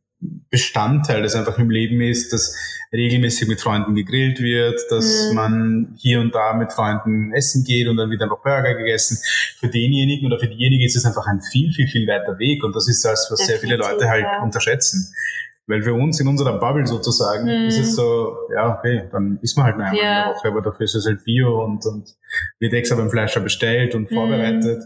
Bestandteil das einfach im Leben ist, dass regelmäßig mit Freunden gegrillt wird, dass mhm. man hier und da mit Freunden essen geht und dann wird einfach Burger gegessen. Für denjenigen oder für diejenigen ist es einfach ein viel, viel, viel weiter Weg und das ist das, was Definitiv, sehr viele Leute halt ja. unterschätzen. Weil für uns in unserer Bubble sozusagen Mhm. ist es so, ja, okay, dann isst man halt nur einmal in Ja. der Woche, aber dafür ist es halt Bio und, und wird extra beim Fleischer bestellt und Mhm. vorbereitet.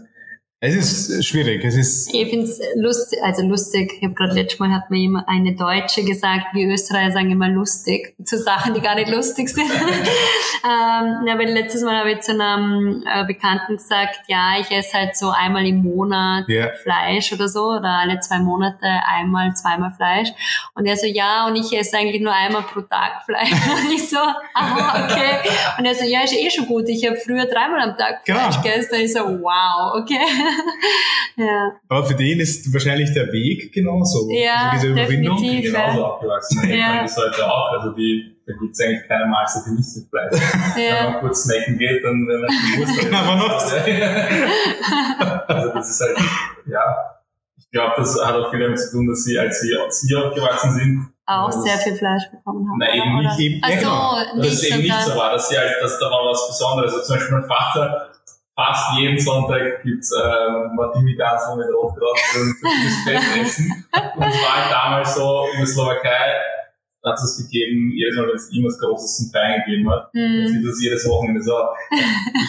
Es ist schwierig, es ist, Ich finde es lustig, also lustig, ich habe gerade letztes Mal hat mir immer eine Deutsche gesagt, wir Österreicher sagen immer lustig, zu Sachen, die gar nicht lustig sind. ähm, ja, weil letztes Mal habe ich zu einem äh, Bekannten gesagt, ja, ich esse halt so einmal im Monat Ja. Fleisch oder so, oder alle zwei Monate einmal, zweimal Fleisch. Und er so, ja, und ich esse eigentlich nur einmal pro Tag Fleisch. Und ich so, aha, okay. Und er so, ja, ist eh schon gut, ich habe früher dreimal am Tag Fleisch Genau. gegessen. Und ich so, wow, okay. ja. aber für den ist wahrscheinlich der Weg genauso. Ja, also diese Überwindung. definitiv. genauso aufgewachsen. Meine Ja. Eltern bis heute auch. Also die, da gibt's eigentlich keine Mahlzeit, die nicht Fleisch. Wenn Ja. man kurz snacken geht, dann wenn man die Wurst was. Also das ist halt, ja. Ich glaube, das hat auch viel damit zu tun, dass sie, als sie, als sie aufgewachsen sind, auch Das- sehr viel Fleisch bekommen haben. Na, eben nicht, eben- ja, so, genau. dass nicht es eben nicht so war, dass sie halt, dass da war was Besonderes. Also zum Beispiel mein Vater, fast jeden Sonntag gibt's ähm, Martini-Ganzen mit Rotkraut und das Festessen. Und es war halt damals so, in der Slowakei hat es gegeben, jedes Mal, wenn es irgendwas Großes zum Feiern gegeben hat. Jetzt Hm, wird das jedes Wochenende so.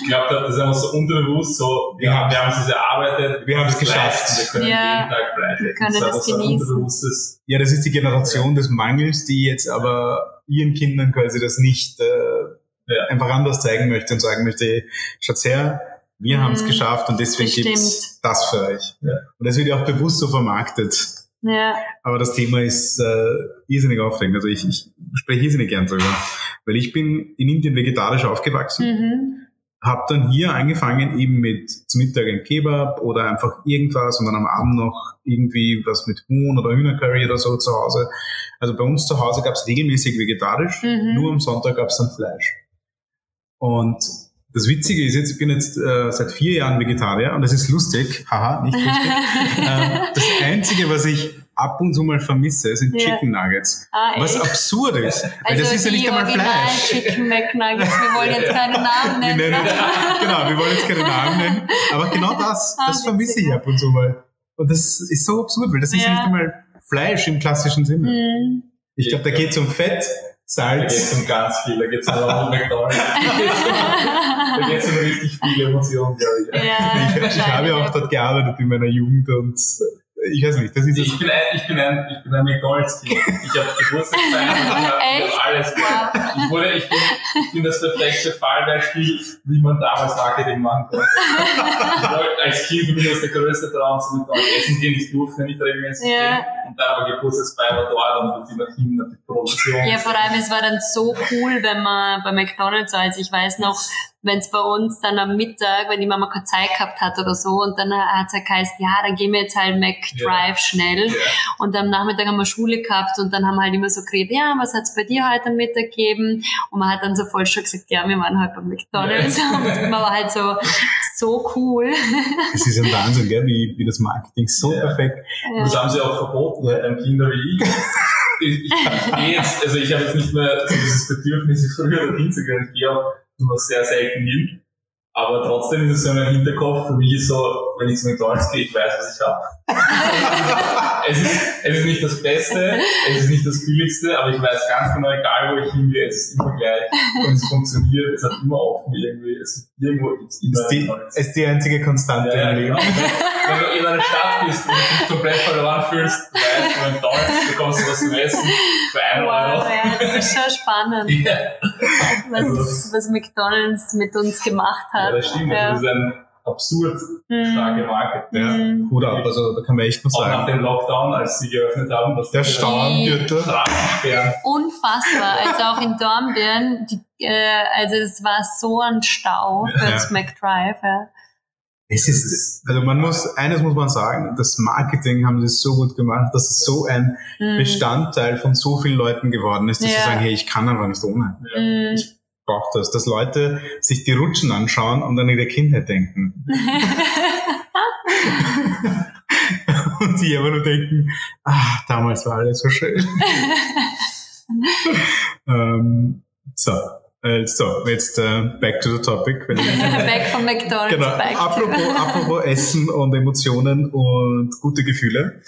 Ich glaube, das ist einfach so unterbewusst so, wir, haben, wir haben es erarbeitet, Wir haben es können geschafft. leisten, Wir können Ja. jeden Tag Fleisch essen. Können ist einfach das so unterbewusstes, Ja, das ist die Generation des Mangels, die jetzt aber ihren Kindern quasi das nicht äh, Ja. einfach anders zeigen möchte und sagen möchte, hey, schaut's her, wir Mhm. haben es geschafft und deswegen gibt's stimmt. das für euch. Ja. Und das wird ja auch bewusst so vermarktet. ja. Aber das Thema ist äh, irrsinnig aufregend. Also ich, ich spreche irrsinnig gern drüber. Weil ich bin in Indien vegetarisch aufgewachsen Mhm. habe dann hier angefangen eben mit zum Mittag ein Kebab oder einfach irgendwas und dann am Abend noch irgendwie was mit Huhn oder Hühnercurry oder so zu Hause. Also bei uns zu Hause gab es regelmäßig vegetarisch, Mhm. nur am Sonntag gab es dann Fleisch. Und das Witzige ist jetzt, ich bin jetzt äh, seit vier Jahren Vegetarier und das ist lustig, haha, nicht lustig. ähm, das Einzige, was ich ab und zu mal vermisse, sind Ja. Chicken Nuggets. Ah, Was echt? absurd ist, weil Also das ist ja nicht einmal Fleisch. Chicken McNuggets, wir wollen jetzt keine Namen Wir nennen. nennen, genau, wir wollen jetzt keine Namen nennen, aber genau das, Ah, das vermisse ich ab und zu mal. Und das ist so absurd, weil das ist ja nicht einmal Fleisch im klassischen Sinne. Hm. Ich glaube, da geht es um Fett, da geht es Salz. um ganz viel, da geht es um Ronald McDonald. Da geht es um richtig viele Emotionen, glaube ich. ja, Ich, ich habe ja auch dort gearbeitet in meiner Jugend und ich weiß nicht, das ist Ich bin ein, ich bin ein, ich bin ein McDonalds-Kind. Ich habe Geburtstagsfeiern, ich habe alles gemacht. Ich, wurde, ich, bin, ich bin das perfekte Fallbeispiel, wie man damals Marketing machen konnte. Ich wollte als Kind für mich das der größte Traum zu McDonalds essen gehen. Ich durfte nicht regelmäßig Ja. gehen. Und dann aber Geburtstagsfeier war dort und bin nach hin und die Produktion. Ja, vor allem, es war dann so cool, wenn man bei McDonalds war. Also ich weiß noch, wenn es bei uns dann am Mittag, wenn die Mama keine Zeit gehabt hat oder so, und dann hat es halt geheißen, ja, dann gehen wir jetzt halt McDrive schnell. Ja. Und am Nachmittag haben wir Schule gehabt und dann haben wir halt immer so geredet, ja, was hat's bei dir heute am Mittag gegeben? Und man hat dann so voll schon gesagt, ja, wir waren halt beim McDonalds. Und man war halt so, so cool. Es ist ein Wahnsinn, gell, wie, wie das Marketing so Ja. perfekt. Und das haben sie auch verboten, weil einem Kinder wie ich. Ich, ich, ich gehe jetzt, also ich habe jetzt nicht mehr so dieses Bedürfnis, wie früher dorthin zu gehen. Ich gehe auch nur sehr selten hin. Aber trotzdem ist es so in meinem Hinterkopf, für mich ist so, wenn ich zu McDonalds gehe, ich weiß, was ich habe. es, ist, es ist nicht das Beste, es ist nicht das Billigste, aber ich weiß ganz genau, egal wo ich hingehe, es ist immer gleich und es funktioniert, es hat immer offen irgendwie, es irgendwo gibt's immer Ist die, McDonald's. ist die einzige Konstante Ja, ja, im Leben. genau. Wenn du in einer Stadt bist und dich komplett verloren fühlst, du weißt, du McDonalds, bekommst du was zum Essen für einen Wow, Euro. ja, das ist schon spannend, Ja, was, was McDonalds mit uns gemacht hat. Das stimmt. Ja. Das ist ein absurd starke Marke. Ja, Mhm. Hut ab, also da kann man echt nur Auch nach sagen. dem Lockdown, als sie geöffnet haben, dass Der Stammgürtel. Unfassbar. Also auch in Dornbirn, die, äh, also es war so ein Stau für Ja. das McDrive. Ja. Es ist, also man muss, eines muss man sagen, das Marketing haben sie so gut gemacht, dass es so ein Mhm. Bestandteil von so vielen Leuten geworden ist, dass sie Ja. sagen, hey, ich kann einfach nicht ohne. Mhm. Ich brauche das. Dass Leute sich die Rutschen anschauen und an ihre Kindheit denken. und die aber nur denken, ah, damals war alles so schön. ähm, so, also, jetzt äh, back to the topic. Ich- Back von McDonalds. Genau. Apropos, apropos Essen und Emotionen und gute Gefühle.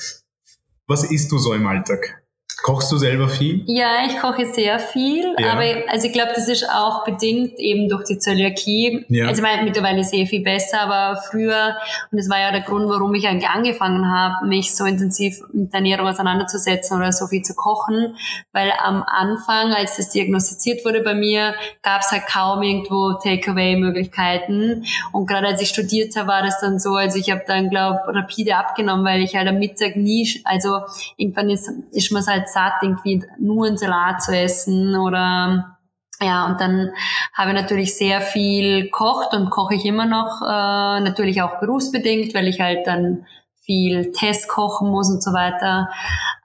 Was isst du so im Alltag? Kochst du selber viel? Ja, ich koche sehr viel, ja. aber also ich glaube, das ist auch bedingt eben durch die Zöliakie. Ja. Also ich mittlerweile sehr viel besser, aber früher, und das war ja der Grund, warum ich eigentlich angefangen habe, mich so intensiv mit Ernährung auseinanderzusetzen oder so viel zu kochen, weil am Anfang, als das diagnostiziert wurde bei mir, gab es halt kaum irgendwo Takeaway-Möglichkeiten. Und gerade als ich studiert habe, war das dann so, also ich habe dann, glaube rapide abgenommen, weil ich halt am Mittag nie, also irgendwann ist, ist man halt satt, irgendwie nur einen Salat zu essen oder ja, und dann habe ich natürlich sehr viel kocht und koche ich immer noch, äh, natürlich auch berufsbedingt, weil ich halt dann viel Test kochen muss und so weiter.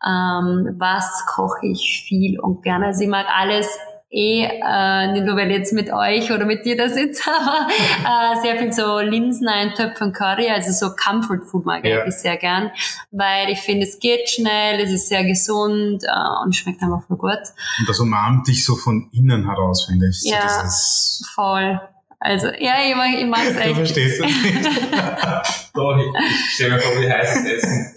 Ähm, was koche ich viel und gerne? Also ich mag alles eh, äh, nicht nur weil ich jetzt mit euch oder mit dir da sitze, aber äh, sehr viel so Linseneintopf und Curry, also so Comfort Food mag ja. ich sehr gern, weil ich finde, es geht schnell, es ist sehr gesund äh, und schmeckt einfach voll gut. Und das umarmt dich so von innen heraus, finde ich. Ja, so, voll. Also, ja, ich mag, ich mag es echt. Du verstehst es nicht. Doch, ich, stelle mir vor, wie heißes Essen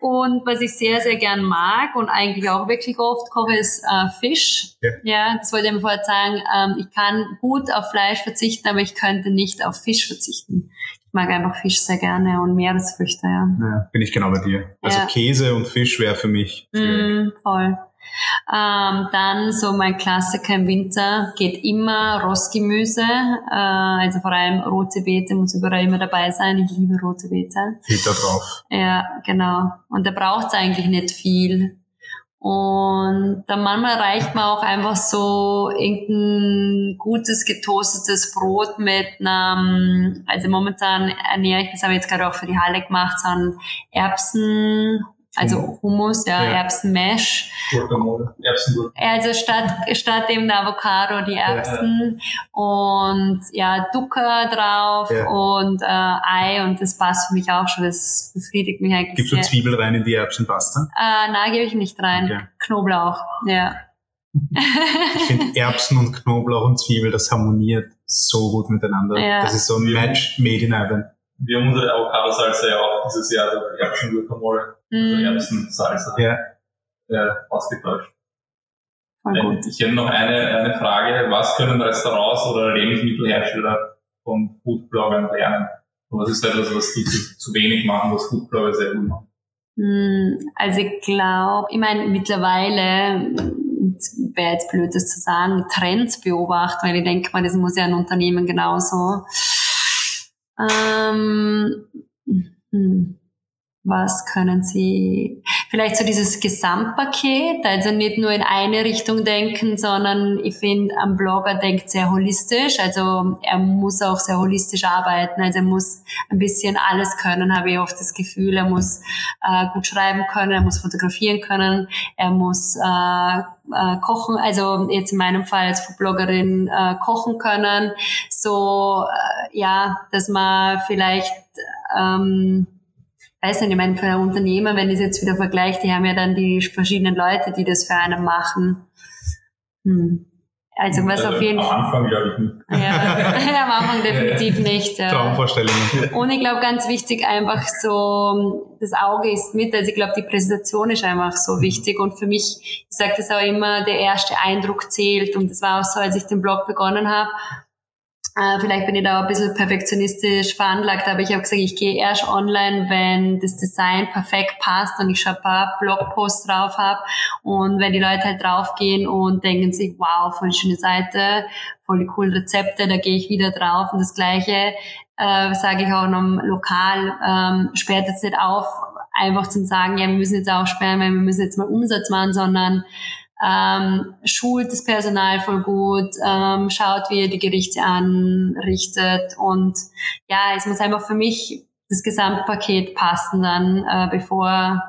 und was ich sehr, sehr gern mag und eigentlich auch wirklich oft koche, ist äh, Fisch. Ja. ja, das wollte ich mir vorher sagen. Ähm, ich kann gut auf Fleisch verzichten, aber ich könnte nicht auf Fisch verzichten. Ich mag einfach Fisch sehr gerne und Meeresfrüchte, ja. ja bin ich genau bei dir. Also ja. Käse und Fisch wäre für mich. Mm, voll. Ähm, dann so mein Klassiker im Winter geht immer Rostgemüse, äh, also vor allem rote Beete muss überall immer dabei sein. Ich liebe rote Beete. Filter drauf. Ja, genau. Und da braucht es eigentlich nicht viel. Und dann manchmal reicht man auch einfach so irgendein gutes getoastetes Brot mit einem, also momentan ernähre ich das aber jetzt gerade auch für die Halle gemacht, so ein Erbsen, also Hummus, ja, ja. Erbsenmesh. Also statt, statt dem der Avocado die Erbsen ja. und ja, Ducker drauf ja. und äh, Ei und das passt für mich auch schon, das befriedigt mich eigentlich Gibst du Zwiebel rein in die Erbsenpasta? Äh, nein, gebe ich nicht rein. Okay. Knoblauch, ja. ich finde Erbsen und Knoblauch und Zwiebel, das harmoniert so gut miteinander. Das ist so ein Match made in heaven. Wir haben unsere Avocado-Salsa ja auch dieses Jahr durch Erbsen-Guacamole also mhm. Erbsen-Salsa ja. äh, ausgetauscht. Ähm, ich hätte noch eine, eine Frage. Was können Restaurants oder Lebensmittelhersteller von Foodbloggern lernen? Und was ist etwas, was die zu, zu wenig machen, was Foodblogger sehr gut machen? Hm, also ich glaube, ich meine, mittlerweile wäre jetzt blöd, das zu sagen, Trends beobachten, weil ich denke mal, das muss ja ein Unternehmen genauso. Ähm, hm was können Sie, vielleicht so dieses Gesamtpaket, also nicht nur in eine Richtung denken, sondern ich finde, ein Blogger denkt sehr holistisch, also er muss auch sehr holistisch arbeiten, also er muss ein bisschen alles können, habe ich oft das Gefühl, er muss äh, gut schreiben können, er muss fotografieren können, er muss äh, äh, kochen, also jetzt in meinem Fall als Bloggerin äh, kochen können, so äh, ja, dass man vielleicht ähm, weiß nicht, ich meine, für ein Unternehmer, wenn ich es jetzt wieder vergleiche, die haben ja dann die verschiedenen Leute, die das für einen machen. Hm. Also was also auf jeden Fall. Am Anfang glaube ich nicht. Ja, am Anfang definitiv nicht. Ja. Traumvorstellungen. Und ich glaube ganz wichtig einfach so, das Auge ist mit. Also ich glaube, die Präsentation ist einfach so wichtig. Und für mich, ich sage das auch immer, der erste Eindruck zählt. Und das war auch so, als ich den Blog begonnen habe äh, vielleicht bin ich da ein bisschen perfektionistisch veranlagt, aber ich habe gesagt, ich gehe erst online, wenn das Design perfekt passt und ich schon ein paar Blogposts drauf habe. Und wenn die Leute halt draufgehen und denken sich, wow, voll schöne Seite, voll die coolen Rezepte, da gehe ich wieder drauf. Und das Gleiche äh, sage ich auch noch lokal, ähm, sperrt jetzt nicht auf, einfach zum sagen, ja, wir müssen jetzt auch sperren, weil wir müssen jetzt mal Umsatz machen, sondern ähm, schult das Personal voll gut, ähm, schaut, wie er die Gerichte anrichtet und ja, es muss einfach für mich das Gesamtpaket passen dann, äh, bevor,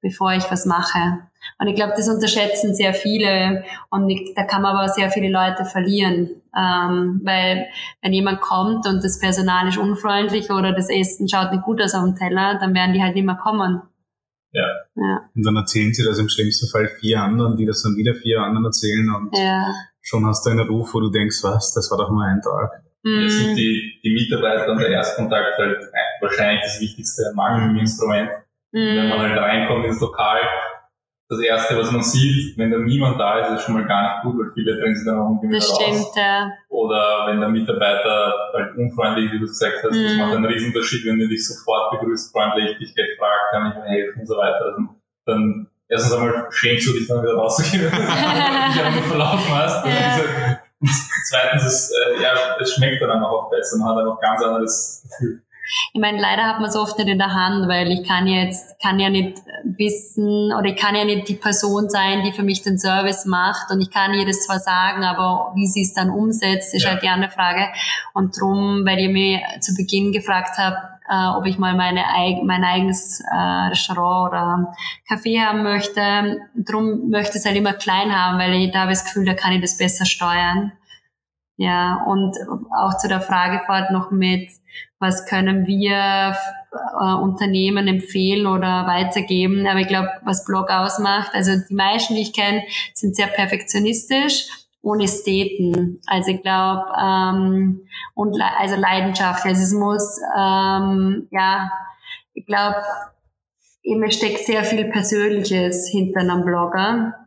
bevor ich was mache. Und ich glaube, das unterschätzen sehr viele und ich, da kann man aber sehr viele Leute verlieren, ähm, weil wenn jemand kommt und das Personal ist unfreundlich oder das Essen schaut nicht gut aus auf dem Teller, dann werden die halt nicht mehr kommen. Ja. ja. Und dann erzählen sie das im schlimmsten Fall vier anderen, die das dann wieder vier anderen erzählen und ja. schon hast du einen Ruf, wo du denkst, was, das war doch nur ein Tag. Mhm. Jetzt sind die, die Mitarbeiter und der Erstkontakt halt wahrscheinlich das wichtigste Marketinginstrument. Mhm. Wenn man halt reinkommt ins Lokal, das erste, was man sieht, wenn da niemand da ist, ist schon mal gar nicht gut, weil viele drehen sich dann auch irgendwie Das stimmt, ja. Oder wenn der Mitarbeiter halt unfreundlich, wie du gesagt hast, mhm. das macht einen Riesenunterschied, wenn du dich sofort begrüßt, freundlich, dich gleich fragt, kann ich mir helfen und so weiter. Also, dann erstens einmal schämst du dich dann wieder rauszugehen, wenn du dich einmal verlaufen hast. Ja. Und zweitens, ist, äh, ja, es schmeckt dann einfach auch besser. Man hat einfach ganz anderes Gefühl. Ich meine, leider hat man es oft nicht in der Hand, weil ich kann jetzt, kann ja nicht wissen oder ich kann ja nicht die Person sein, die für mich den Service macht und ich kann ihr das zwar sagen, aber wie sie es dann umsetzt, ist ja. halt die andere Frage. Und drum, weil ihr mir zu Beginn gefragt habt, äh, ob ich mal meine, mein eigenes äh, Restaurant oder Café haben möchte. Drum möchte ich es halt immer klein haben, weil ich da habe das Gefühl, da kann ich das besser steuern. Ja, und auch zu der Frage fort noch mit, was können wir äh, Unternehmen empfehlen oder weitergeben. Aber ich glaube, was Blog ausmacht, also die meisten, die ich kenne, sind sehr perfektionistisch und Ästheten. Also ich glaube, ähm, und le also Leidenschaft. Also es muss, ähm, ja, ich glaube, es steckt sehr viel Persönliches hinter einem Blogger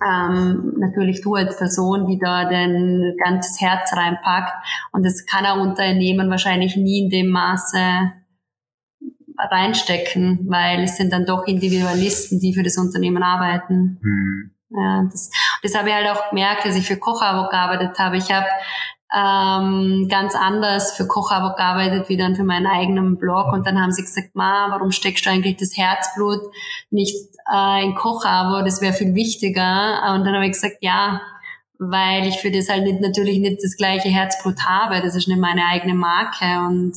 ähm, natürlich du als Person, die da dein ganzes Herz reinpackt. Und das kann ein Unternehmen wahrscheinlich nie in dem Maße reinstecken, weil es sind dann doch Individualisten, die für das Unternehmen arbeiten. Mhm. Ja, das, das habe ich halt auch gemerkt, als ich für Kochabo gearbeitet habe. Ich habe ähm, ganz anders für Kochabo gearbeitet wie dann für meinen eigenen Blog. Und dann haben sie gesagt, Ma, warum steckst du eigentlich das Herzblut nicht äh, in Kochabo? Das wäre viel wichtiger. Und dann habe ich gesagt, ja, weil ich für das halt nicht, natürlich nicht das gleiche Herzblut habe. Das ist nicht meine eigene Marke. Und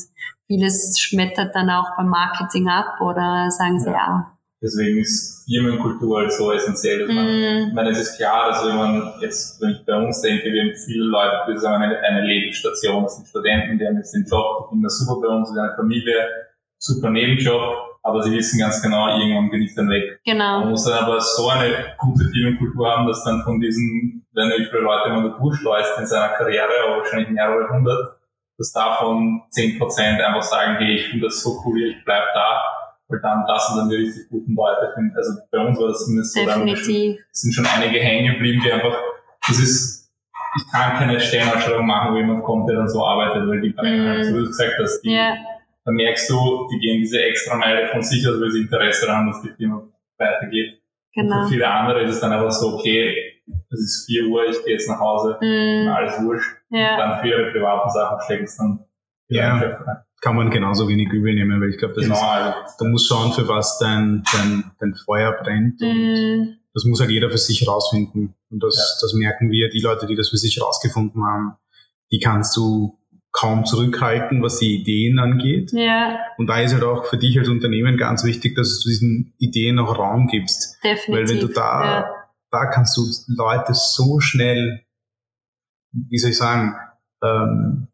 vieles schmettert dann auch beim Marketing ab oder sagen sie, ja, ja Deswegen ist Firmenkultur halt so essentiell. Dass man, mm. Ich meine, es ist klar, dass wenn man jetzt, wenn ich bei uns denke, wir haben viele Leute, die sagen, eine, eine Lebensstation, das sind Studenten, die haben jetzt den Job, die finden das super bei uns, in einer Familie, super Nebenjob, aber sie wissen ganz genau, irgendwann bin ich dann weg. Genau. Man muss dann aber so eine gute Firmenkultur haben, dass dann von diesen, wenn wie viele Leute man da durchschleust in seiner Karriere, aber wahrscheinlich mehrere hundert, dass davon zehn Prozent einfach sagen, hey, ich finde das so cool, ich bleib da weil dann das sind dann die richtig guten Leute. Also bei uns war das zumindest so, Definitiv. Es sind schon einige hängen geblieben, die einfach, das ist, ich kann keine Stellenausschreibung machen, wo jemand kommt, der dann so arbeitet, weil die brennen halt, mm. so wie du gesagt hast, die, yeah. da merkst du, die gehen diese extra Meile von sich aus, weil sie Interesse daran, dass die Firma weitergeht. Genau. Und für viele andere ist es dann einfach so, okay, es ist vier Uhr, ich gehe jetzt nach Hause, mm. alles wurscht. Yeah. Und dann für ihre privaten Sachen stecken es dann ja. rein kann man genauso wenig übel nehmen, weil ich glaube, das genau. ist, du musst schauen, für was dein, dein, dein Feuer brennt. Und mhm. das muss halt jeder für sich rausfinden. Und das, ja. das merken wir, die Leute, die das für sich rausgefunden haben, die kannst du kaum zurückhalten, was die Ideen angeht. Ja. Und da ist halt auch für dich als Unternehmen ganz wichtig, dass du diesen Ideen auch Raum gibst. Definitiv. Weil wenn du da, ja. da kannst du Leute so schnell, wie soll ich sagen, ähm,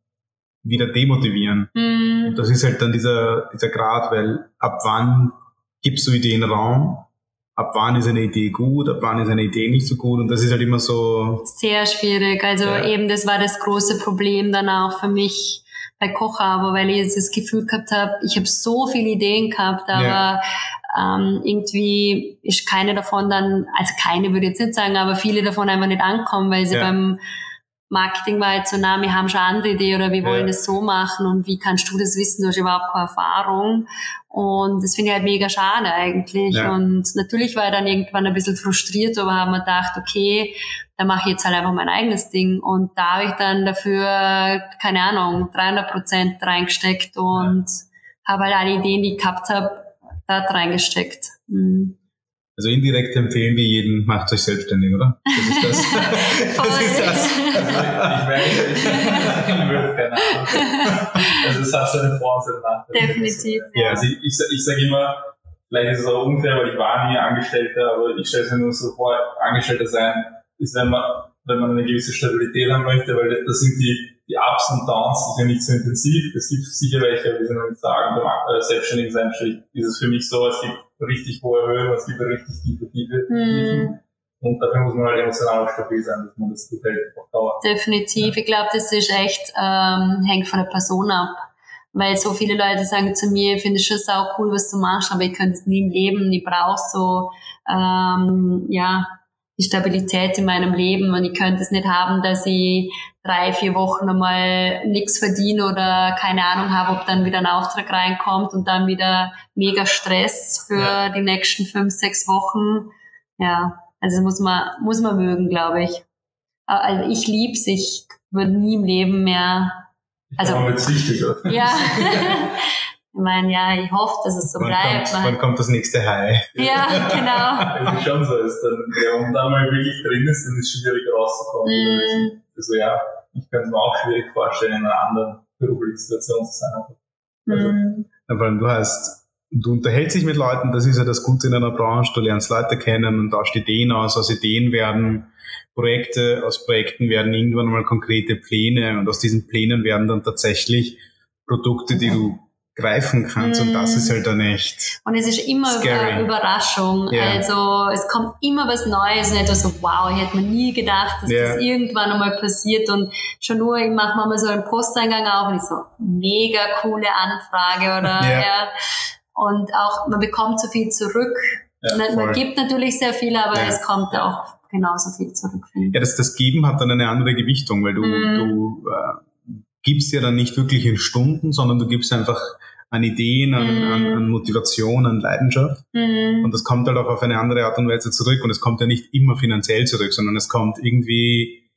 wieder demotivieren. Mhm. das ist halt dann dieser, dieser Grad, weil ab wann gibst du Ideen Raum, ab wann ist eine Idee gut, ab wann ist eine Idee nicht so gut und das ist halt immer so. Sehr schwierig. Also ja. eben das war das große Problem dann auch für mich bei Kochabo, weil ich das Gefühl gehabt habe, ich habe so viele Ideen gehabt, aber ja. ähm, irgendwie ist keine davon dann, also keine würde ich jetzt nicht sagen, aber viele davon einfach nicht ankommen, weil sie ja. beim Marketing war jetzt so, na, wir haben schon andere Idee oder wir wollen ja. das so machen und wie kannst du das wissen, du hast überhaupt keine Erfahrung. Und das finde ich halt mega schade eigentlich. Ja. Und natürlich war ich dann irgendwann ein bisschen frustriert, aber haben wir gedacht, okay, dann mache ich jetzt halt einfach mein eigenes Ding. Und da habe ich dann dafür, keine Ahnung, 300 Prozent reingesteckt und ja. habe halt alle Ideen, die ich gehabt habe, da reingesteckt. Mhm. Also indirekt empfehlen wir jeden, macht euch selbstständig, oder? Das ist das. das ist das. ich meine, ich würde keine Ahnung. Also es hat seine Vor- und seine Nachteile. Definitiv. Ja, also ich, ich, ich sage immer, vielleicht ist es auch unfair, weil ich war nie Angestellter, aber ich stelle es mir nur so vor, Angestellter sein ist, wenn man, wenn man eine gewisse Stabilität haben möchte, weil das sind die, die Ups und Downs sicher nicht so intensiv. Es gibt sicher welche, wie Sie noch nicht sagen, beim äh, Selbstständigen sein ist es für mich so, es gibt richtig hohe Höhen, es gibt richtig tiefe Tiefe. Mhm. Und dafür muss man halt emotional auch stabil sein, dass man das gut hält auf Dauer. Definitiv. Ich glaube, das ist echt, ähm, hängt von der Person ab. weil so viele Leute sagen zu mir, ich finde es schon sau cool, was du machst, aber ich könnte es nie im Leben, ich brauche so, ähm, ja, die Stabilität in meinem Leben und ich könnte es nicht haben, dass ich drei, vier Wochen einmal nichts verdiene oder keine Ahnung habe, ob dann wieder ein Auftrag reinkommt und dann wieder mega Stress für ja. die nächsten fünf, sechs Wochen. Ja, also muss man, muss man mögen, glaube ich. Also ich lieb's, ich würde nie im Leben mehr also, ja. Ich meine, ja, ich hoffe, dass es so wann bleibt. Kommt, wann kommt das nächste High? Ja, genau. Es ist schon so, ist dann, ja, und da mal wirklich drin ist, dann ist es schwierig rauszukommen. Mm. Also ja, ich könnte mir auch schwierig vorstellen, in einer anderen beruflichen Situation zu sein. Also, mm. Weil du hast, du unterhältst dich mit Leuten, das ist ja das Gute in einer Branche, du lernst Leute kennen und tauscht Ideen aus, aus Ideen werden Projekte, aus Projekten werden irgendwann mal konkrete Pläne und aus diesen Plänen werden dann tatsächlich Produkte, die du greifen kannst. Mm. Und das ist halt dann echt. Und es ist immer eine Überraschung. Yeah. Also es kommt immer was Neues und etwas so, wow, ich hätte mir nie gedacht, dass yeah. das irgendwann einmal passiert. Und schon nur, ich mache mal so einen Posteingang auf und ich so, mega coole Anfrage oder yeah. ja. Und auch, man bekommt so viel zurück. Ja, man, man, gibt natürlich sehr viel, aber ja. es kommt auch genauso viel zurück. Ja, das, das Geben hat dann eine andere Gewichtung, weil du, mm. du äh, gibst ja dann nicht wirklich in Stunden, sondern du gibst einfach an Ideen, an, mm. an, an Motivation, an Leidenschaft. Mm. Und das kommt halt auch auf eine andere Art und Weise zurück. Und es kommt ja nicht immer finanziell zurück, sondern es kommt irgendwie,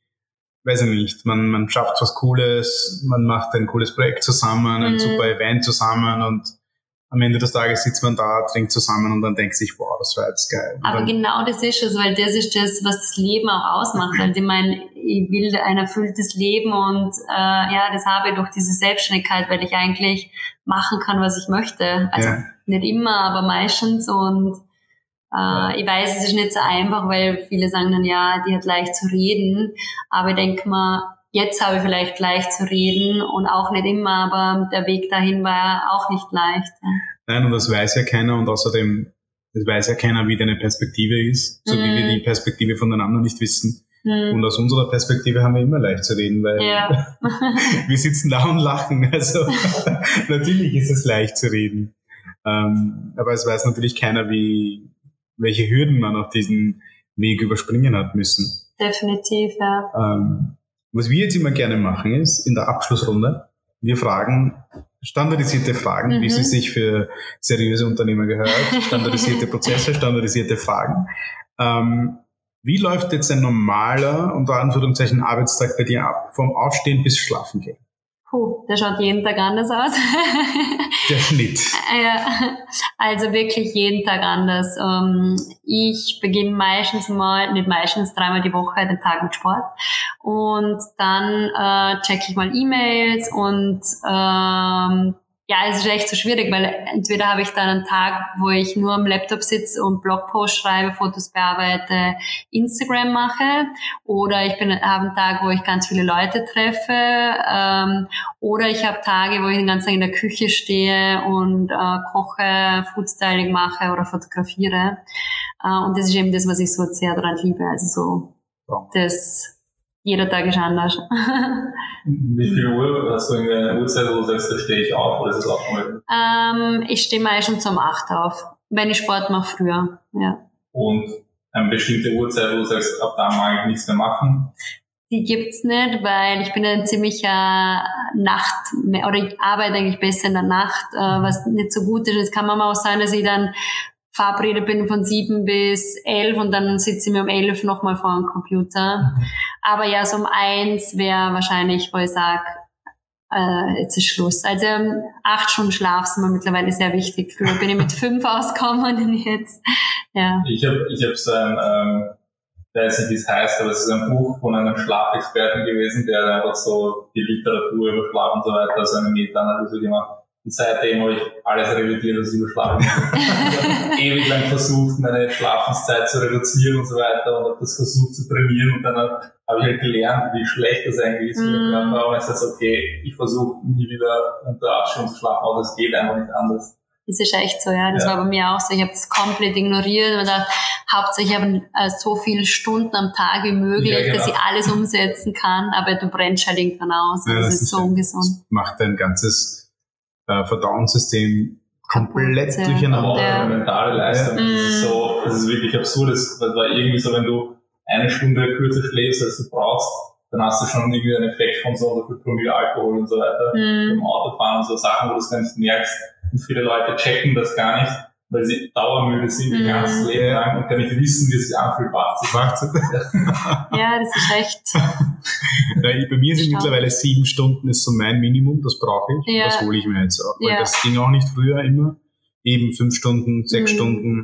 weiß ich nicht, man, man schafft was Cooles, man macht ein cooles Projekt zusammen, ein mm. super Event zusammen und am Ende des Tages sitzt man da, trinkt zusammen und dann denkt sich, wow, das war jetzt geil. Und Aber genau das ist es, weil das ist das, was das Leben auch ausmacht. Also ich meine, ich will ein erfülltes Leben und äh, ja, das habe ich durch diese Selbstständigkeit, weil ich eigentlich machen kann, was ich möchte. Also ja. nicht immer, aber meistens und äh, ich weiß, es ist nicht so einfach, weil viele sagen dann, ja, die hat leicht zu reden. Aber ich denke mal, Jetzt habe ich vielleicht leicht zu reden und auch nicht immer, aber der Weg dahin war auch nicht leicht. Nein, und das weiß ja keiner und außerdem, das weiß ja keiner, wie deine Perspektive ist, so mhm. wie wir die Perspektive voneinander nicht wissen. Mhm. Und aus unserer Perspektive haben wir immer leicht zu reden, weil ja. wir sitzen da und lachen. Also natürlich ist es leicht zu reden. Ähm, aber es weiß natürlich keiner, wie, welche Hürden man auf diesen Weg überspringen hat müssen. Definitiv, ja. Ähm, was wir jetzt immer gerne machen ist, in der Abschlussrunde, wir fragen standardisierte Fragen, mhm. wie sie sich für seriöse Unternehmer gehört, standardisierte Prozesse, standardisierte Fragen. Ähm, wie läuft jetzt ein normaler, unter Anführungszeichen, Arbeitstag bei dir ab? Vom Aufstehen bis Schlafen gehen? Puh, der schaut jeden Tag anders aus. Der Schnitt. also wirklich jeden Tag anders. Ähm, ich beginne meistens mal, nicht meistens, dreimal die Woche den Tag mit Sport. Und dann äh, checke ich mal E-Mails und ähm, ja, es ist echt so schwierig, weil entweder habe ich dann einen Tag, wo ich nur am Laptop sitze und Blogpost schreibe, Fotos bearbeite, Instagram mache, oder ich bin habe einen Tag, wo ich ganz viele Leute treffe, ähm, oder ich habe Tage, wo ich den ganzen Tag in der Küche stehe und äh, koche, Foodstyling mache oder fotografiere. Äh, und das ist eben das, was ich so sehr daran liebe. Also so das jeder Tag ist anders. Wie viel Uhr hast du in der Uhrzeit, wo du sagst, da stehe ich auf oder ist es auch? Ähm, ich stehe meistens um 8 auf, wenn ich Sport mache früher, ja. Und eine bestimmte Uhrzeit, wo du sagst, ab da mag ich nichts mehr machen? Die gibt's nicht, weil ich bin ein ziemlicher Nacht, oder ich arbeite eigentlich besser in der Nacht, äh, was nicht so gut ist. Es kann manchmal auch sein, dass ich dann verabredet bin von sieben bis elf und dann sitze ich mir um elf nochmal vor dem Computer. Mhm. Aber ja, so um eins wäre wahrscheinlich, wo ich sage, äh, jetzt ist Schluss. Also ähm, acht Stunden Schlaf sind mir mittlerweile sehr wichtig. Früher bin ich mit fünf ausgekommen und jetzt, ja. Ich habe ich hab so ein, ähm, ich weiß nicht, wie es heißt, aber es ist ein Buch von einem Schlafexperten gewesen, der einfach so die Literatur über Schlaf und so weiter, also eine Meta-Analyse gemacht und seitdem habe ich alles revidiert, was ich überschlafen habe. ewig lang versucht, meine Schlafenszeit zu reduzieren und so weiter und habe das versucht zu trainieren und dann habe ich halt gelernt, wie schlecht das eigentlich ist für den mm. Körper. Und ich sage, okay, ich versuche nie wieder unter acht Stunden zu schlafen, aber es geht einfach nicht anders. Das ist echt so, ja. Das ja. war bei mir auch so. Ich habe das komplett ignoriert und dachte, hauptsächlich habe äh, so viele Stunden am Tag wie möglich, ja, genau. dass ich alles umsetzen kann, aber du brennst halt irgendwann aus. Ja, das, das, ist so ungesund. macht dein ganzes äh, Verdauungssystem komplett ja. durcheinander. Aber auch Ja. eine mentale Leistung. Das ist Mm. so, das ist wirklich absurd. Das das war irgendwie so, wenn du eine Stunde kürzer schläfst, als du brauchst, dann hast du schon irgendwie einen Effekt von so und so viel Promille Alkohol und so weiter. Mhm. Beim Autofahren und so Sachen, wo du es gar nicht merkst. Und viele Leute checken das gar nicht, weil sie dauermüde sind ihr Mhm. ganzes Leben lang und gar nicht wissen, wie es sich anfühlt, wach zu sein. Ja, das ist echt. Weil bei mir sind Schau. mittlerweile sieben Stunden ist so mein Minimum, das brauche ich. Ja. Das hole ich mir jetzt auch. Weil Ja. das ging auch nicht früher immer. Eben fünf Stunden, sechs Mhm. Stunden.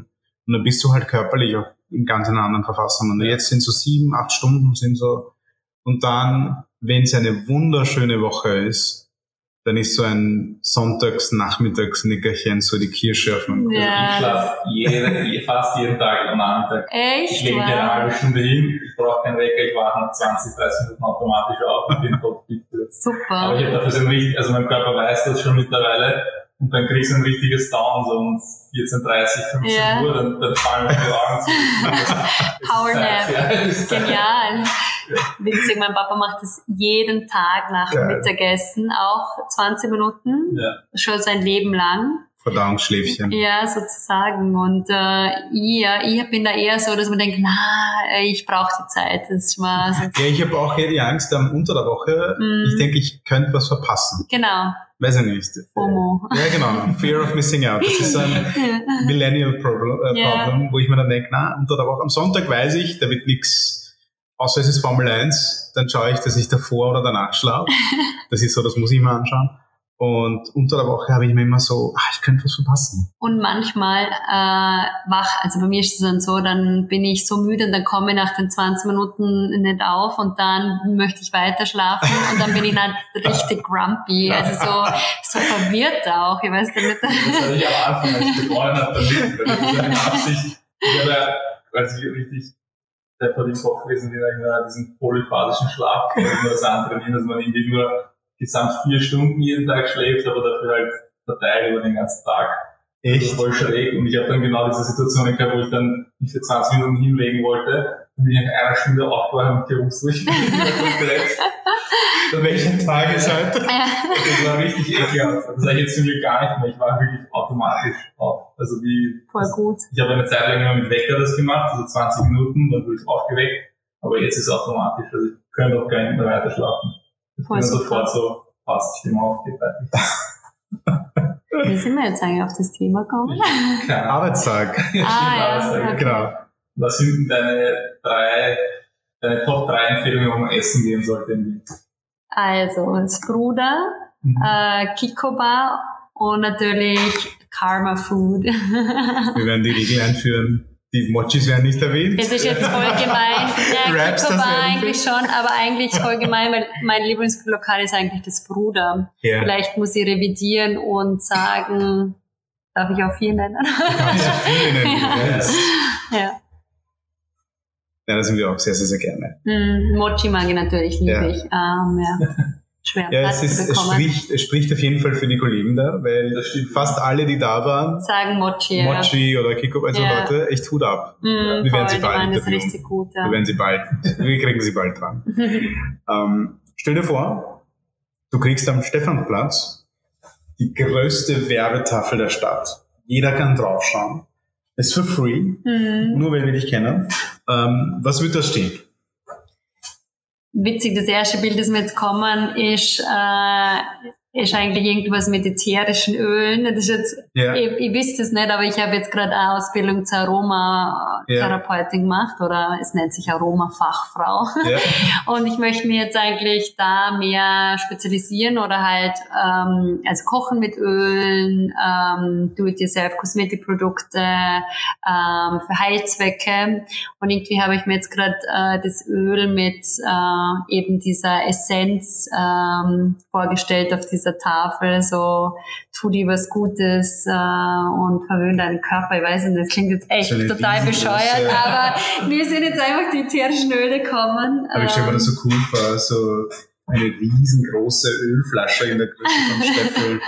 Und dann bist du halt körperlich auch in ganz einer anderen Verfassung. Und jetzt sind so sieben, acht Stunden sind so. Und dann, wenn es eine wunderschöne Woche ist, dann ist so ein Sonntags-Nachmittags-Nickerchen so die Kirsche auf dem Also Ja, ich schlafe jede, fast jeden Tag am Nachmittag. Ich Echt? lege mich eine halbe. Stunde hin, ich brauche keinen Wecker, ich wache nach 20, 30 Minuten automatisch auf und bin topfit. Aber ich Super. habe dafür so ein richtig, also mein Körper weiß das schon mittlerweile und dann kriegst du ein richtiges Down, so um 14.30, 15 Ja. Uhr, dann, dann fallen mir die Augen zu. Power Nap. Ja. Genial. Witzig, mein Papa macht das jeden Tag nach dem Geil. Mittagessen, auch 20 Minuten, Ja. schon sein Leben lang. Verdauungsschläfchen. Ja, sozusagen. Und äh, ich, ja, ich bin da eher so, dass man denkt, na, ich brauche die Zeit. Das ist mal so. Ja, ich habe auch eher die Angst am unter der Woche. Mhm. Ich denke, ich könnte was verpassen. Genau, Weiß ich nicht. FOMO. Ja, genau. Fear of missing out. Das ist ein Millennial Problem, äh, Ja. Problem wo ich mir dann denke, na, unter der Woche, am Sonntag weiß ich, da wird nichts, außer es ist Formel 1, dann schaue ich, dass ich davor oder danach schlafe. Das ist so, das muss ich mir anschauen. Und unter der Woche habe ich mir immer so, ah, ich könnte was verpassen. Und manchmal äh, wach, also bei mir ist es dann so, dann bin ich so müde und dann komme ich nach den 20 Minuten nicht auf und dann möchte ich weiter schlafen und dann bin ich dann richtig grumpy, also so, so verwirrt auch, ich weiß nicht. Das hatte ich am Anfang, als ich begonnen habe, damit, weil das ist eine Absicht. Ich habe ja, als ich richtig der vor dem Kopf gewesen diesen polyphasischen Schlaf immer das antrainieren, dass man irgendwie nur gesamt vier Stunden jeden Tag schläft, aber dafür halt verteilt über den ganzen Tag. Echt? voll schräg. Und ich habe dann genau diese Situation gehabt, wo ich dann mich für 20 Minuten hinlegen wollte. Dann bin ich nach einer Stunde aufgewacht und gewusst, wo ich bin. direkt. Welcher Tag ist heute? Das war richtig ekelhaft. Das sage ich jetzt zum Glück gar nicht mehr. Ich war wirklich automatisch auf. Also wie, Voll gut. ich habe eine Zeit lang immer mit Wecker das gemacht, also 20 Minuten, dann wurde ich aufgeweckt. Aber jetzt ist es automatisch. Also ich könnte auch gar nicht mehr weiter schlafen. Voll super. sofort so, passt, ich bin mal aufgeht. Wie sind wir jetzt eigentlich auf das Thema gekommen? Arbeitstag. Ah, ja, Arbeitstag. okay. Genau. Was sind denn deine drei, deine Top 3 Empfehlungen, wo man essen gehen sollte in Wien? Also, Spruder, Mhm. äh, Kikoba und natürlich Karma Food. Wir werden die Regel einführen. Die Mochis werden nicht erwähnt. Es ist jetzt voll gemein. Ja, Raps, das wäre nicht eigentlich schon, aber eigentlich voll gemein, weil mein Lieblingslokal ist eigentlich das Bruder. Ja. Vielleicht muss ich revidieren und sagen, darf ich auch vier nennen? Kannst du viele nennen, Ja. ja. Ja, das sind wir auch sehr, sehr, sehr gerne. Hm, Mochi mag ich natürlich, liebe Ja. ich. Ähm, ja. Schwer Ja, Platz es, ist, zu es, bekommen. spricht, es spricht auf jeden Fall für die Kollegen da, weil fast alle, die da waren, Sagen Mochi, ja. Mochi oder Kiko, also Ja. Leute, echt Hut ab. Mm, Wir werden sie bald das richtig gut, ja. Wir werden sie bald, wir kriegen sie bald dran. Ähm, stell dir vor, du kriegst am Stephanplatz die größte Werbetafel der Stadt. Jeder kann draufschauen. Ist for free, Hm. nur weil wir dich kennen. Ähm, was wird da stehen? Witzig, das erste Bild, das mir jetzt kommen, ist, äh, ist eigentlich irgendwas mit ätherischen Ölen. Das ist jetzt, Ja. ich, ich wüsste es nicht, aber ich habe jetzt gerade eine Ausbildung zur Aromatherapeutin gemacht oder es nennt sich Aromafachfrau. Ja. Und ich möchte mich jetzt eigentlich da mehr spezialisieren oder halt ähm, also kochen mit Ölen, ähm, do-it-yourself Kosmetikprodukte ähm, für Heilzwecke. Und irgendwie habe ich mir jetzt gerade äh, das Öl mit äh, eben dieser Essenz ähm, vorgestellt auf dieser Tafel. So tu dir was Gutes äh, und verwöhne deinen Körper. Ich weiß nicht, das klingt jetzt echt So total bescheuert, riesengroße- aber mir sind jetzt einfach die ätherischen Öle kommen. Aber ich stelle mir das so cool vor, so eine riesengroße Ölflasche in der Größe von Steffel.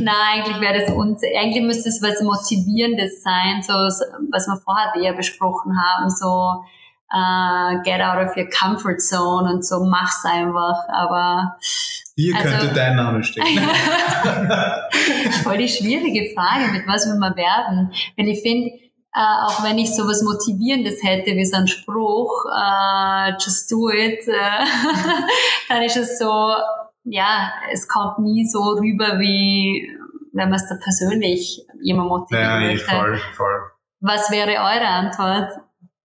Nein, eigentlich wäre das uns, eigentlich müsste es was Motivierendes sein, so was wir vorher eher besprochen haben, so uh, get out of your comfort zone und so mach's einfach. Aber hier also, könnte dein Name stehen. Voll die schwierige Frage, mit was will man werden? Weil ich finde, äh, auch wenn ich sowas Motivierendes hätte wie so ein Spruch, äh, just do it, äh, dann ist es so, ja, es kommt nie so rüber, wie wenn man es da persönlich jemand motivieren ja, möchte. Voll, voll. Was wäre eure Antwort?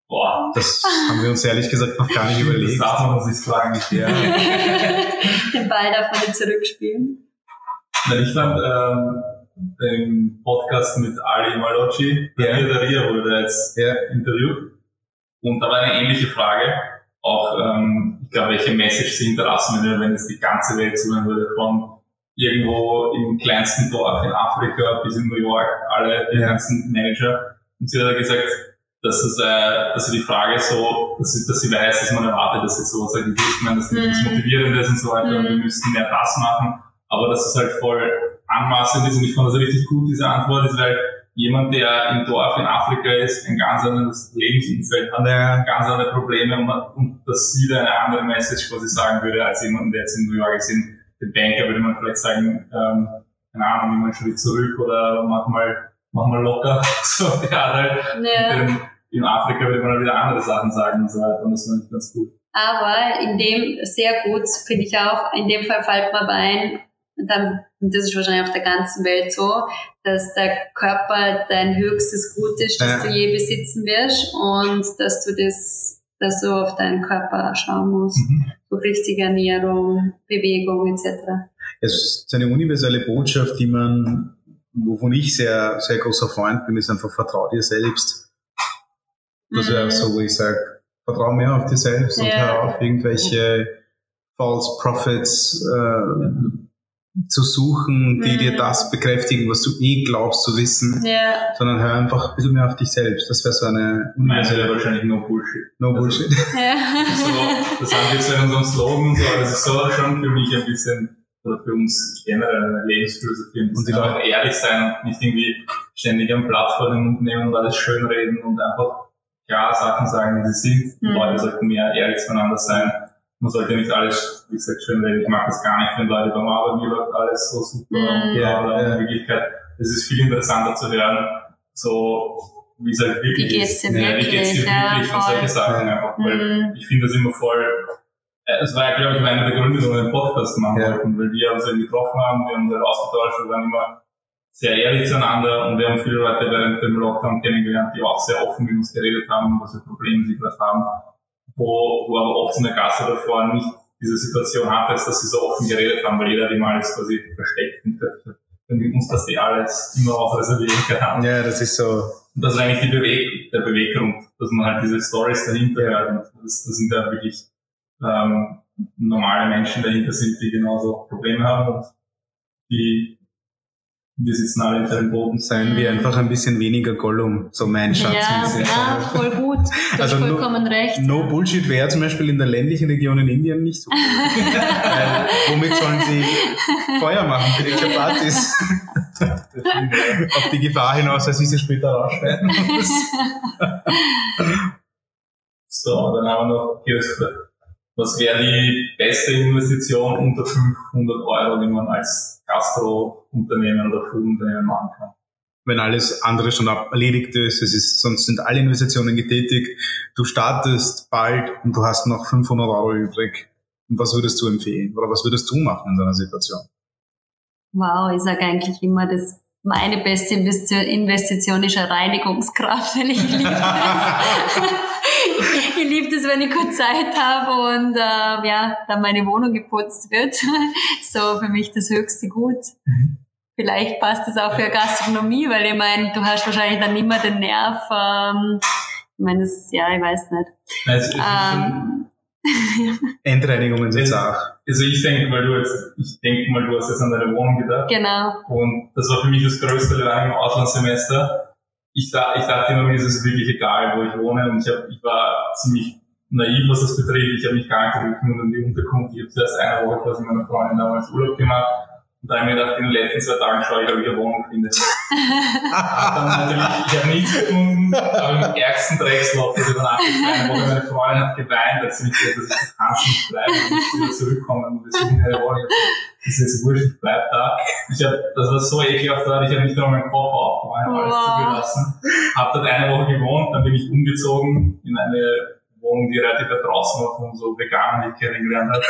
Boah, das haben wir uns ehrlich gesagt noch gar nicht überlegt. Das darf man uns nicht fragen. Ja. Den Ball darf man nicht zurückspielen. ich fand ähm, den Podcast mit Ali Malocci, ja. der Ria wurde jetzt ja. interviewt. Und da war eine ähnliche Frage. Auch, ähm, ich glaube, welche Message sie hinterlassen würde, wenn es die ganze Welt zuhören würde, von irgendwo im kleinsten Dorf in Afrika bis in New York, alle die ganzen Manager. Und sie hat gesagt, dass es, äh, dass die Frage so, dass sie, dass sie weiß, dass man erwartet, dass sie so sagt, ich meine, dass das mhm. motivierend ist und so weiter, mhm. und wir müssten mehr das machen, aber dass es halt voll anmaßend ist und ich fand das richtig gut, diese Antwort ist, weil jemand, der im Dorf in Afrika ist, ein ganz anderes Lebensumfeld hat, ja. ganz andere Probleme und, und dass sie da eine andere Message quasi sagen würde, als jemand, der jetzt in New York ist, in den Banker würde man vielleicht sagen, ähm, keine Ahnung, nimm einen Schritt zurück oder mach mal, mach mal locker, so der halt. Ja in Afrika würde man wieder andere Sachen sagen und so weiter. Und das fand ich ganz gut. Aber in dem sehr gut, finde ich auch, in dem Fall fällt mir ein, dann, und das ist wahrscheinlich auf der ganzen Welt so, dass der Körper dein höchstes Gut ist, das ja. du je besitzen wirst und dass du das, dass du auf deinen Körper schauen musst. Mhm. Durch richtige Ernährung, Bewegung etc. Es ist eine universelle Botschaft, die man, wovon ich sehr, sehr großer Freund bin, ist einfach vertrau dir selbst das wäre mhm. so, wo ich sage, vertraue mehr auf dir selbst und hör auf, irgendwelche False Prophets äh, zu suchen, die mhm. dir das bekräftigen, was du eh glaubst zu wissen, yeah. sondern hör einfach ein bisschen mehr auf dich selbst. Das wäre so eine universelle... wahrscheinlich No Bullshit. No also, Bullshit. Ja. so, das haben wir jetzt in unserem Slogan so, aber das ist so schon für mich ein bisschen, oder für uns generell eine Lebensphilosophie. Und die einfach ehrlich sein und nicht irgendwie ständig ein Blatt vor den Mund nehmen und alles schönreden und einfach klar Sachen sagen, wie sie sind. Mhm. Leute sollten mehr ehrlich zueinander sein. Man sollte nicht alles, wie gesagt, schön reden. Ich mag das gar nicht, wenn Leute beim Arbeiten, mir läuft alles so super mhm. und ja, aber in Wirklichkeit, es ist viel interessanter zu hören, so, wie es halt wirklich wie geht's dir ist. Wirklich, wie geht's dir wirklich und solche Sachen einfach. Weil mhm. ich finde das immer voll, äh, es war ja, glaube ich, einer der Gründe, warum wir einen Podcast machen ja. wollten, weil wir uns eben getroffen haben, wir haben uns halt ausgetauscht, wir waren immer sehr ehrlich zueinander und wir haben viele Leute während dem Lockdown kennengelernt, die auch sehr offen mit uns geredet haben, was für Probleme sie gerade haben, wo, wo aber oft in der Gasse davor nicht diese Situation hatte, dass sie so offen geredet haben, weil jeder immer alles quasi versteckt und wenn uns das die alles immer auch reservieren kann. Ja, das ist so. Und das ist eigentlich die Beweg der Beweggrund, dass man halt diese Stories dahinter hört. Und das, das sind ja wirklich ähm, normale Menschen dahinter sind, die genauso Probleme haben und die wir sitzen alle in seinem Boden. Seien wir einfach ein bisschen weniger Gollum, so mein Schatz. Ja, ja voll gut. Du also hast vollkommen no, recht. No Bullshit wäre zum Beispiel in der ländlichen Region in Indien nicht so. Weil, womit sollen sie Feuer machen für die Chapatis? Auf die Gefahr hinaus, dass ich sie später rausschneiden muss. so, dann haben wir noch Kirchberg. Was wäre die beste Investition unter 500 Euro, die man als Gastro-Unternehmen oder Food-Unternehmen machen kann? Wenn alles andere schon erledigt ist, es ist, sonst sind alle Investitionen getätigt, du startest bald und du hast noch 500 Euro übrig. Und was würdest du empfehlen? Oder was würdest du machen in so einer Situation? Wow, ich sage eigentlich immer, dass meine beste Investition ist eine Reinigungskraft, wenn ich liebe ich liebe das, wenn ich kurz Zeit habe und äh, ja, dann meine Wohnung geputzt wird. so für mich das höchste Gut. Mhm. Vielleicht passt das auch für Gastronomie, weil ich meine, du hast wahrscheinlich dann immer den Nerv. Ähm, ich meine, das, ja, ich weiß nicht. Also, ähm, Endreinigungen sind auch. Also ich denke mal, du jetzt, ich denke mal, du hast jetzt an deine Wohnung gedacht. Genau. Und das war für mich das größte Lernen im Auslandssemester ich, ich dachte immer, mir ist es wirklich egal, wo ich wohne. Und ich, hab, ich war ziemlich naiv, was das betrifft. Ich habe mich gar nicht gekümmert um die Unterkunft. Ich habe zuerst eine Woche quasi mit meiner Freundin damals Urlaub gemacht. Und da habe ich mir gedacht, in den letzten zwei Tagen schaue ich, ob ich eine Wohnung finde. dann natürlich, ich habe nichts gefunden, aber im ärgsten Drecksloch, das ich danach gefallen meine Freundin hat geweint, als sie mich gesagt hat, das kannst nicht bleiben, du musst wieder zurückkommen und eine Wohnung. Das ist jetzt wurscht, ich bleib da. Ich hab, das war so ekelhaft da, ich habe nicht nur meinen Koffer aufgemacht, alles Wow. zugelassen. Hab dort eine Woche gewohnt, dann bin ich umgezogen in eine Wohnung, die relativ draußen war von so Veganern, die ich kennengelernt habe.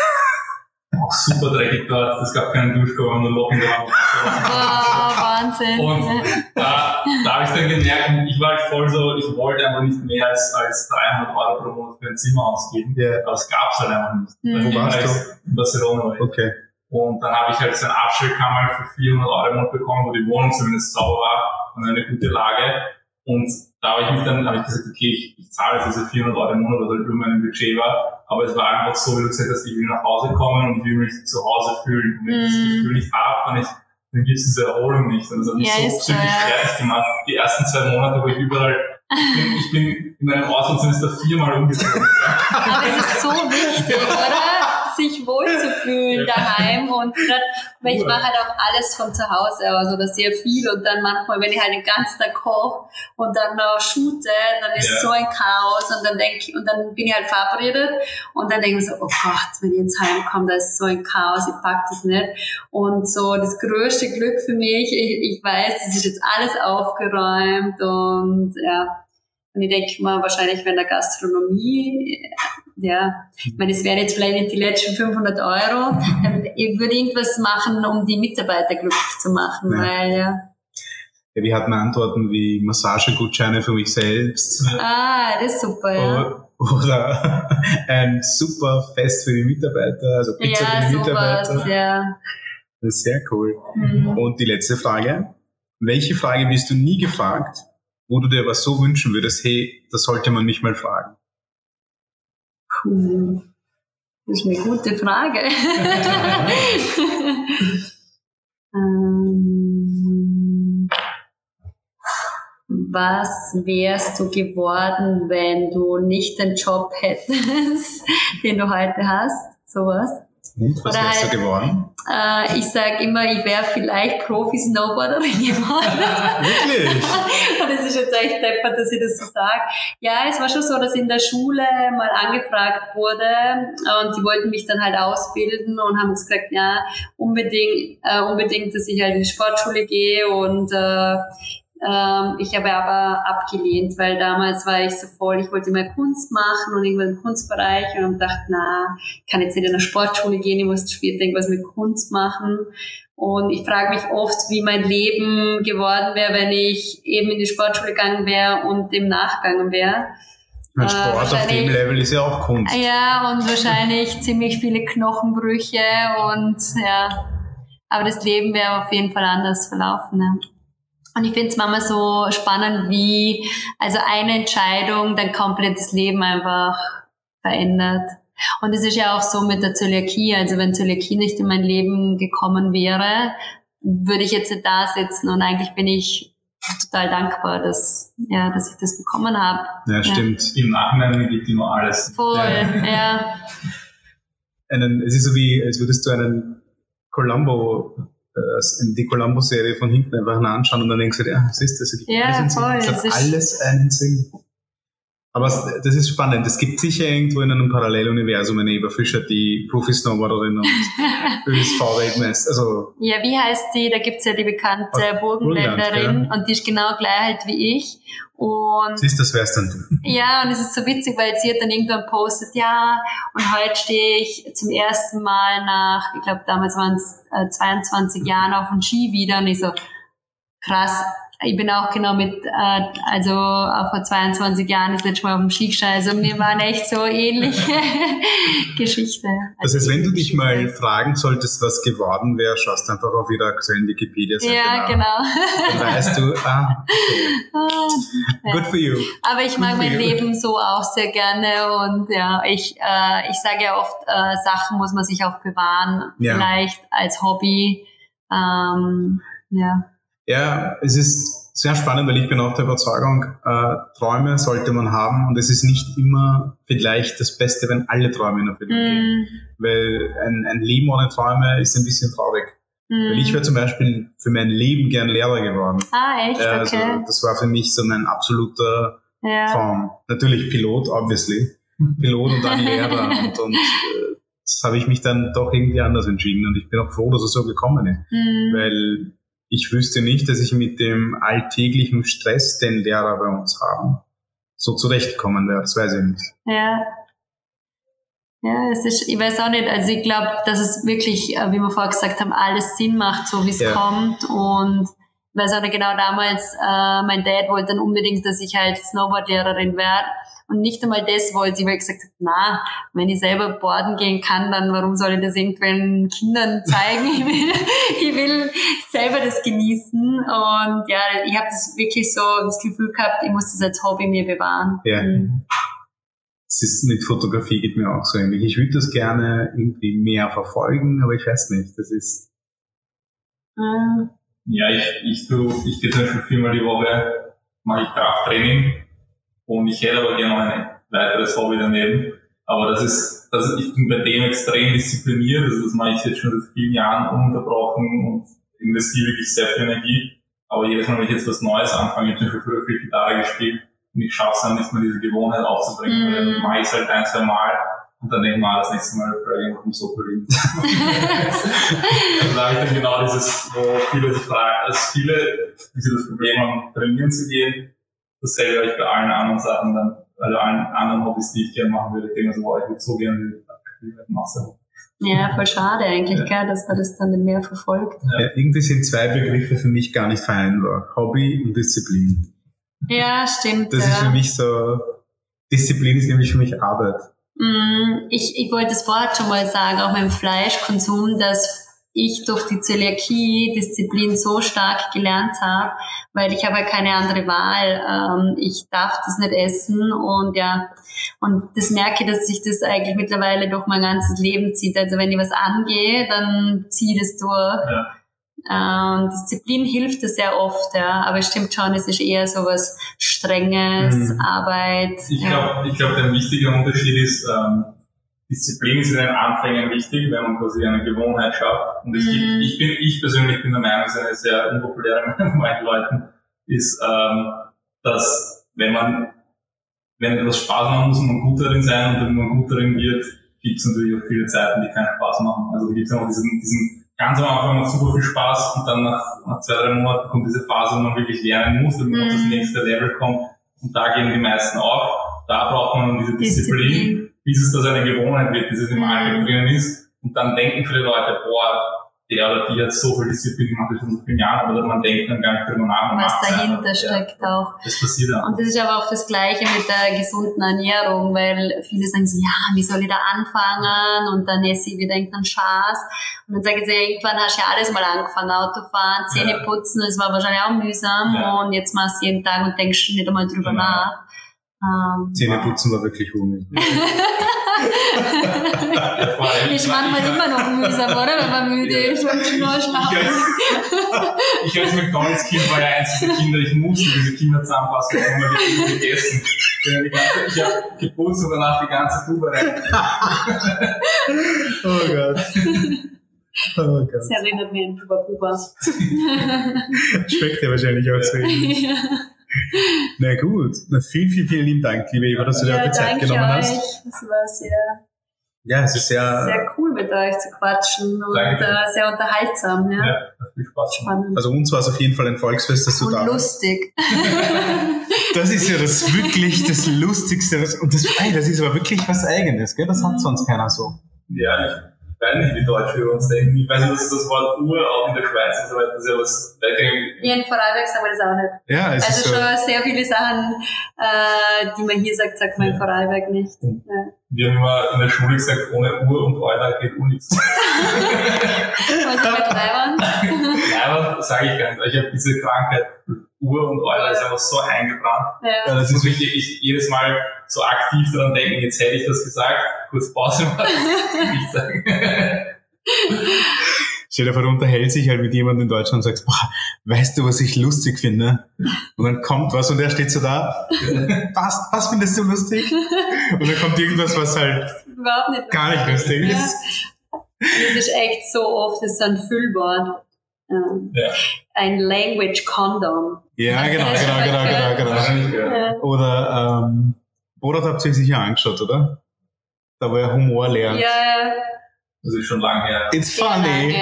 Auch super dreckig dort, es gab keinen Duschkopf, nur Loch in der Wand. Wow, Wahnsinn. Und da, da habe ich dann gemerkt, ich war halt voll so, ich wollte einfach nicht mehr als, als 300 Euro pro Monat für ein Zimmer ausgeben. Ja. Aber es gab's halt einfach nicht. Mhm. Dann Wo warst du? halt In Barcelona. War. Okay. Und dann habe ich halt so ein Abstellkammer für 400 Euro im Monat bekommen, wo die Wohnung zumindest sauber war und eine gute Lage. Und da habe ich mich dann, habe ich gesagt, okay, ich, ich zahle jetzt diese 400 Euro im Monat, was halt über meinem Budget war. Aber es war einfach so, wie du gesagt hast, ich will nach Hause kommen und ich will mich zu Hause fühlen. Und wenn ich das Mhm. Gefühl nicht habe, dann, ich, dann gibt es diese Erholung nicht. Und das hat mich Ja, so psychisch fertig gemacht. Die ersten zwei Monate, wo ich überall, ich bin, ich bin in meinem Auslandssemester viermal umgezogen. Aber es ist so wichtig, oder? Sich wohlzufühlen daheim und grad, weil ich Ja. mache halt auch alles von zu Hause aus oder sehr viel und dann manchmal, wenn ich halt den ganzen Tag koche und dann noch shoote, dann ist Ja. so ein Chaos und dann denke ich, und dann bin ich halt verabredet und dann denke ich so, oh Gott, wenn ich jetzt heimkomme, da ist so ein Chaos, ich pack das nicht. Und so das größte Glück für mich, ich, ich weiß, es ist jetzt alles aufgeräumt und ja, und ich denke mal, wahrscheinlich wenn der Gastronomie, ja, ich meine, es wären jetzt vielleicht nicht die letzten 500 Euro, ich würde irgendwas machen, um die Mitarbeiter glücklich zu machen, Ja. weil, ja. Ja, die hatten Antworten wie Massagegutscheine für mich selbst Ah, das ist super, ja. oder, ein super Fest für die Mitarbeiter, also Pizza Ja, für die sowas, Mitarbeiter. ja. Das ist sehr cool. Mhm. Und die letzte Frage. Welche Frage wirst du nie gefragt, wo du dir aber so wünschen würdest, hey, das sollte man mich mal fragen? Puh. Das ist eine gute Frage. ähm, was wärst du geworden, wenn du nicht den Job hättest, den du heute hast? Sowas. Und was Oder wärst du halt- geworden? Äh, ich sage immer, ich wäre vielleicht Profi-Snowboarderin geworden. Wirklich? Und es ist jetzt echt deppert, dass ich das so sage. Ja, es war schon so, dass in der Schule mal angefragt wurde und die wollten mich dann halt ausbilden und haben gesagt, ja, unbedingt, äh, unbedingt, dass ich halt in die Sportschule gehe und äh, ähm, ich habe aber abgelehnt, weil damals war ich so voll, ich wollte immer Kunst machen und irgendwas im Kunstbereich und habe gedacht, na, ich kann jetzt nicht in eine Sportschule gehen, ich muss später irgendwas mit Kunst machen. Und ich frage mich oft, wie mein Leben geworden wäre, wenn ich eben in die Sportschule gegangen wäre und dem nachgegangen wäre. Äh, Sport auf dem Level ist ja auch Kunst. Ja, und wahrscheinlich ziemlich viele Knochenbrüche und ja, aber das Leben wäre auf jeden Fall anders verlaufen. Ja. Und ich finde es manchmal so spannend, wie also eine Entscheidung dein komplettes Leben einfach verändert. Und es ist ja auch so mit der Zöliakie. Also wenn Zöliakie nicht in mein Leben gekommen wäre, würde ich jetzt nicht da sitzen. Und eigentlich bin ich total dankbar, dass, ja, dass ich das bekommen habe. Ja, stimmt. Im Nachhinein gibt immer alles. Voll, Ja. ja. Einen, es ist so wie, als würdest du einen Columbo, äh, die Columbo-Serie von hinten einfach anschauen und dann denkst du dir, ja, siehst du, es gibt Ja, alles voll, Es das hat ist- alles einen Sinn. Aber das ist spannend. Es gibt sicher irgendwo in einem Paralleluniversum eine Eva Fischer, die Profi-Snowboarderin und ÖSV-Weltmeister. Also, Ja, wie heißt die? Da gibt's ja die bekannte Burgenländerin und die ist genau gleich alt wie ich. Und siehst du, das wär's dann du. ja, und es ist so witzig, weil sie hat dann irgendwann postet, ja, und heute stehe ich zum ersten Mal nach, ich glaube damals waren es äh, 22 Jahren auf dem Ski wieder und ich so, krass, ich bin auch genau mit, äh, also auch vor 22 Jahren das letzte Mal auf dem Ski. Also wir waren echt so ähnliche Geschichte. Das heißt, wenn du dich mal fragen solltest, was geworden wäre, schaust einfach auf ihrer aktuellen Wikipedia-Seite Ja, genau. Dann weißt du, ah, okay. Ah, good for you. Aber ich mag Gut mein you. Leben so auch sehr gerne und ja, ich, äh, ich sage ja oft, äh, Sachen muss man sich auch bewahren, Ja. vielleicht als Hobby. Ähm, ja. Ja, es ist sehr spannend, weil ich bin auch der Überzeugung, äh, Träume sollte man haben und es ist nicht immer vielleicht das Beste, wenn alle Träume in Erfüllung gehen. Mm, Weil ein, ein Leben ohne Träume ist ein bisschen traurig. Mhm. Weil ich wäre zum Beispiel für mein Leben gern Lehrer geworden. Ah, echt? Also okay. das war für mich so mein absoluter ja. Traum. Natürlich Pilot, obviously. Pilot und dann Lehrer. und, und äh, das habe ich mich dann doch irgendwie anders entschieden. Und ich bin auch froh, dass es so gekommen ist. Mhm. Weil ich wüsste nicht, dass ich mit dem alltäglichen Stress, den Lehrer bei uns haben, so zurechtkommen werde. Das weiß ich nicht. Ja. Ja, es ist, ich weiß auch nicht, also ich glaube, dass es wirklich, äh, wie wir vorher gesagt haben, alles Sinn macht, so wie es Ja. kommt. Und ich weiß auch nicht genau damals, äh, mein Dad wollte dann unbedingt, dass ich halt Snowboardlehrerin werde. Und nicht einmal das wollte ich, weil ich gesagt habe, na, wenn ich selber boarden gehen kann, dann warum soll ich das irgendwelchen Kindern zeigen? Ich will, ich will selber das genießen. Und ja, ich habe das wirklich so das Gefühl gehabt, ich muss das als Hobby mir bewahren. Ja. Mhm. Es ist mit Fotografie geht mir auch so ähnlich. Ich würde das gerne irgendwie mehr verfolgen, aber ich weiß nicht. Das ist Mhm. Ja, ich, ich, tu, ich gehe zum Beispiel viermal die Woche, mache ich Krafttraining und ich hätte aber gerne noch ein weiteres Hobby daneben. Aber das ist, das ist, ich bin bei dem extrem diszipliniert, also das mache ich jetzt schon seit vielen Jahren ununterbrochen und investiere wirklich sehr viel Energie. Aber jedes Mal, wenn ich jetzt was Neues anfange, ich habe Beispiel früher viel Gitarre gespielt und ich schaffe es dann nicht mehr, diese Gewohnheit aufzubringen, Mhm. dann mache ich es halt ein, zwei Mal und dann denke ich mal, das nächste Mal vielleicht auf dem Sofa liegen. Und da habe ich dann genau dieses, wo viele sich fragen, also viele, die so das Problem haben, trainieren zu gehen, dasselbe habe ich bei allen anderen Sachen dann, also allen anderen Hobbys, die ich gerne machen würde, ich denke so, boah, ich würde so gerne die Masse. Ja, voll schade eigentlich, Ja. gell, dass man das dann nicht mehr verfolgt. ja, irgendwie sind zwei Begriffe für mich gar nicht vereinbar. Hobby und Disziplin. Ja, stimmt. Das ja. ist für mich so, Disziplin ist nämlich für mich Arbeit. Mm, Ich, ich wollte es vorher schon mal sagen, auch dem Fleischkonsum, dass ich durch die Zöliakie Disziplin so stark gelernt habe, weil ich habe ja keine andere Wahl. Ähm, Ich darf das nicht essen und ja, und das merke dass sich das eigentlich mittlerweile durch mein ganzes Leben zieht. Also wenn ich was angehe, dann ziehe ich das durch. Ja. Ähm, Disziplin hilft es sehr oft, ja, aber es stimmt schon, es ist eher so was Strenges, Mhm. Arbeit. Ich ja. glaube, ich glaub, der wichtige Unterschied ist, ähm, Disziplin ist in den Anfängen wichtig, wenn man quasi eine Gewohnheit schafft. Und es Mhm. gibt, ich bin, ich persönlich bin der Meinung, es ist eine sehr unpopuläre Meinung bei meinen Leuten, ist, ähm, dass wenn man, wenn etwas Spaß macht, muss man gut darin sein und wenn man gut darin wird, gibt es natürlich auch viele Zeiten, die keinen Spaß machen. Also gibt es auch diesen, diesen ganz am Anfang macht super viel Spaß und dann nach, nach zwei, drei Monaten kommt diese Phase, wo man wirklich lernen muss, damit man auf das Mhm. nächste Level kommt. Und da gehen die meisten auf. Da braucht man diese Disziplin, Disziplin. bis es das eine Gewohnheit wird, bis es im Mhm. Alltag drinnen ist. Und dann denken viele Leute, boah, der oder die hat so viel Disziplin gemacht in so vielen Jahren, aber man denkt dann gar nicht drüber nach. was dahinter einfach. steckt ja. auch. Das passiert dann. Und das ist aber auch das Gleiche mit der gesunden Ernährung, weil viele sagen so, ja, wie soll ich da anfangen? Und dann esse ich wieder irgendeinen Schaß. Und dann sage ich irgendwann hast du ja alles mal angefangen, Autofahren, Zähne Ja. putzen, das war wahrscheinlich auch mühsam. Ja. Und jetzt machst du jeden Tag und denkst nicht einmal drüber Genau. nach. Ähm, Zähneputzen war wirklich allem- ist manchmal ich- immer noch mühsam, oder? Wenn man müde Ja. ist und schnell Ich schlafen. als, ich als McDonalds-Kind war ja eins dieser Kinder, ich musste diese Kinderzahnpasta immer wirklich gegessen. Ja, die ganze- Ich habe geputzt und danach die ganze Tube rein. Oh Gott. Oh Gott. Das erinnert mich an Puba Puba. Schmeckt ja wahrscheinlich auch so. ähnlich. ja. Na gut. Na, vielen, vielen, vielen lieben Dank, liebe Eva, dass du dir ja, heute Zeit danke genommen euch. hast. Das war sehr, Ja, es ist sehr, sehr cool mit euch zu quatschen und äh, sehr unterhaltsam. Ja. Ja, viel Spaß. Spannend. also uns war es auf jeden Fall ein Volksfest, dass du und da warst. lustig. Das ist ja das wirklich das Lustigste. was- Und das, ey, das ist aber wirklich was Eigenes, gell? Das hat sonst keiner so. Ja, ich weiß nicht, wie Deutsche über uns denken. Ich weiß nicht, dass das Wort Uhr auch in der Schweiz und so weiter, das ist ja was weiterhin. Hier in Vorarlberg sagen wir das auch nicht. Ja, es Also ist so. schon sehr viele Sachen, äh, die man hier sagt, sagt man in Vorarlberg nicht. Ja. Wir haben immer in der Schule gesagt, ohne Uhr und Euler geht Uhr nichts. Was mit Treibern? Nein, aber sage ich gar nicht. Ich habe diese Krankheit, Uhr und Euler ist einfach so eingebrannt. Ja, Ja. das ist wirklich ich jedes Mal so aktiv daran denken, jetzt hätte ich das gesagt, kurz Pause machen, nicht sagen. Stell dir vor, du unterhältst dich halt mit jemandem in Deutschland und sagst, boah, weißt du, was ich lustig finde? Und dann kommt was und er steht so da, was, was findest du lustig? Und dann kommt irgendwas, was halt nicht. gar nicht lustig Ja. ist. Das ist echt so oft, das ist ein Füllwort. Ähm, Ja. Ein Language Condom. Ja, genau, genau, genau, genau, genau. Ja. Ja. Oder, ähm, Borat habt ihr euch sicher angeschaut, oder? Da wo er Humor lernt. Ja, Das ist schon lange her. It's funny,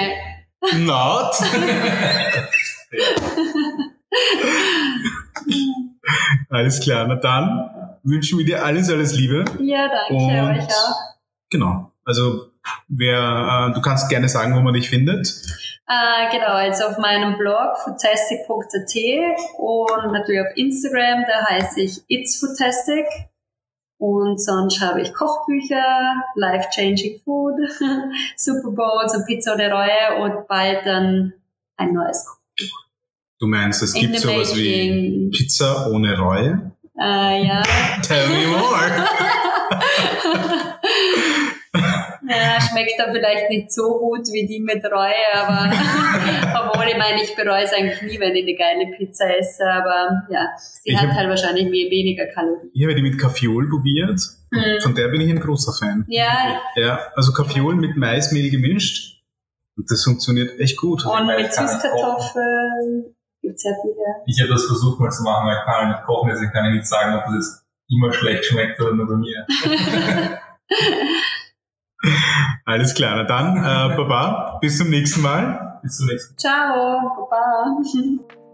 not? alles klar, na dann wünschen wir dir alles, alles Liebe. Ja, danke Und euch auch. genau, also wer, äh, du kannst gerne sagen, wo man dich findet. Äh, genau, also auf meinem Blog foodtastic.at und natürlich auf Instagram, da heiße ich It's Foodtastic. Und sonst habe ich Kochbücher, Life-Changing Food, Super Bowls und Pizza de Reue und bald dann ein neues Kochbuch. Du meinst, es gibt sowas wie making. Pizza ohne Reue? Äh, ja. Tell me more. ja, schmeckt dann vielleicht nicht so gut wie die mit Reue, aber obwohl ich meine, ich bereue es eigentlich nie, wenn ich eine geile Pizza esse, aber ja, sie Ich hat hab- halt wahrscheinlich we- weniger Kalorien. Ich habe die mit Kaffeeol probiert. Hm. Von der bin ich ein großer Fan. Ja, Ja, also Kaffeeol mit Maismehl gemischt. Und das funktioniert echt gut. und mit Süßkartoffeln gibt's ja viele. Ich habe das versucht mal zu machen, weil ich kann nicht kochen, deswegen kann ich nicht sagen, ob das jetzt immer schlecht schmeckt oder nur bei mir. Alles klar, na dann, äh, Baba, bis zum nächsten Mal. Bis zum nächsten Mal. Ciao, Baba.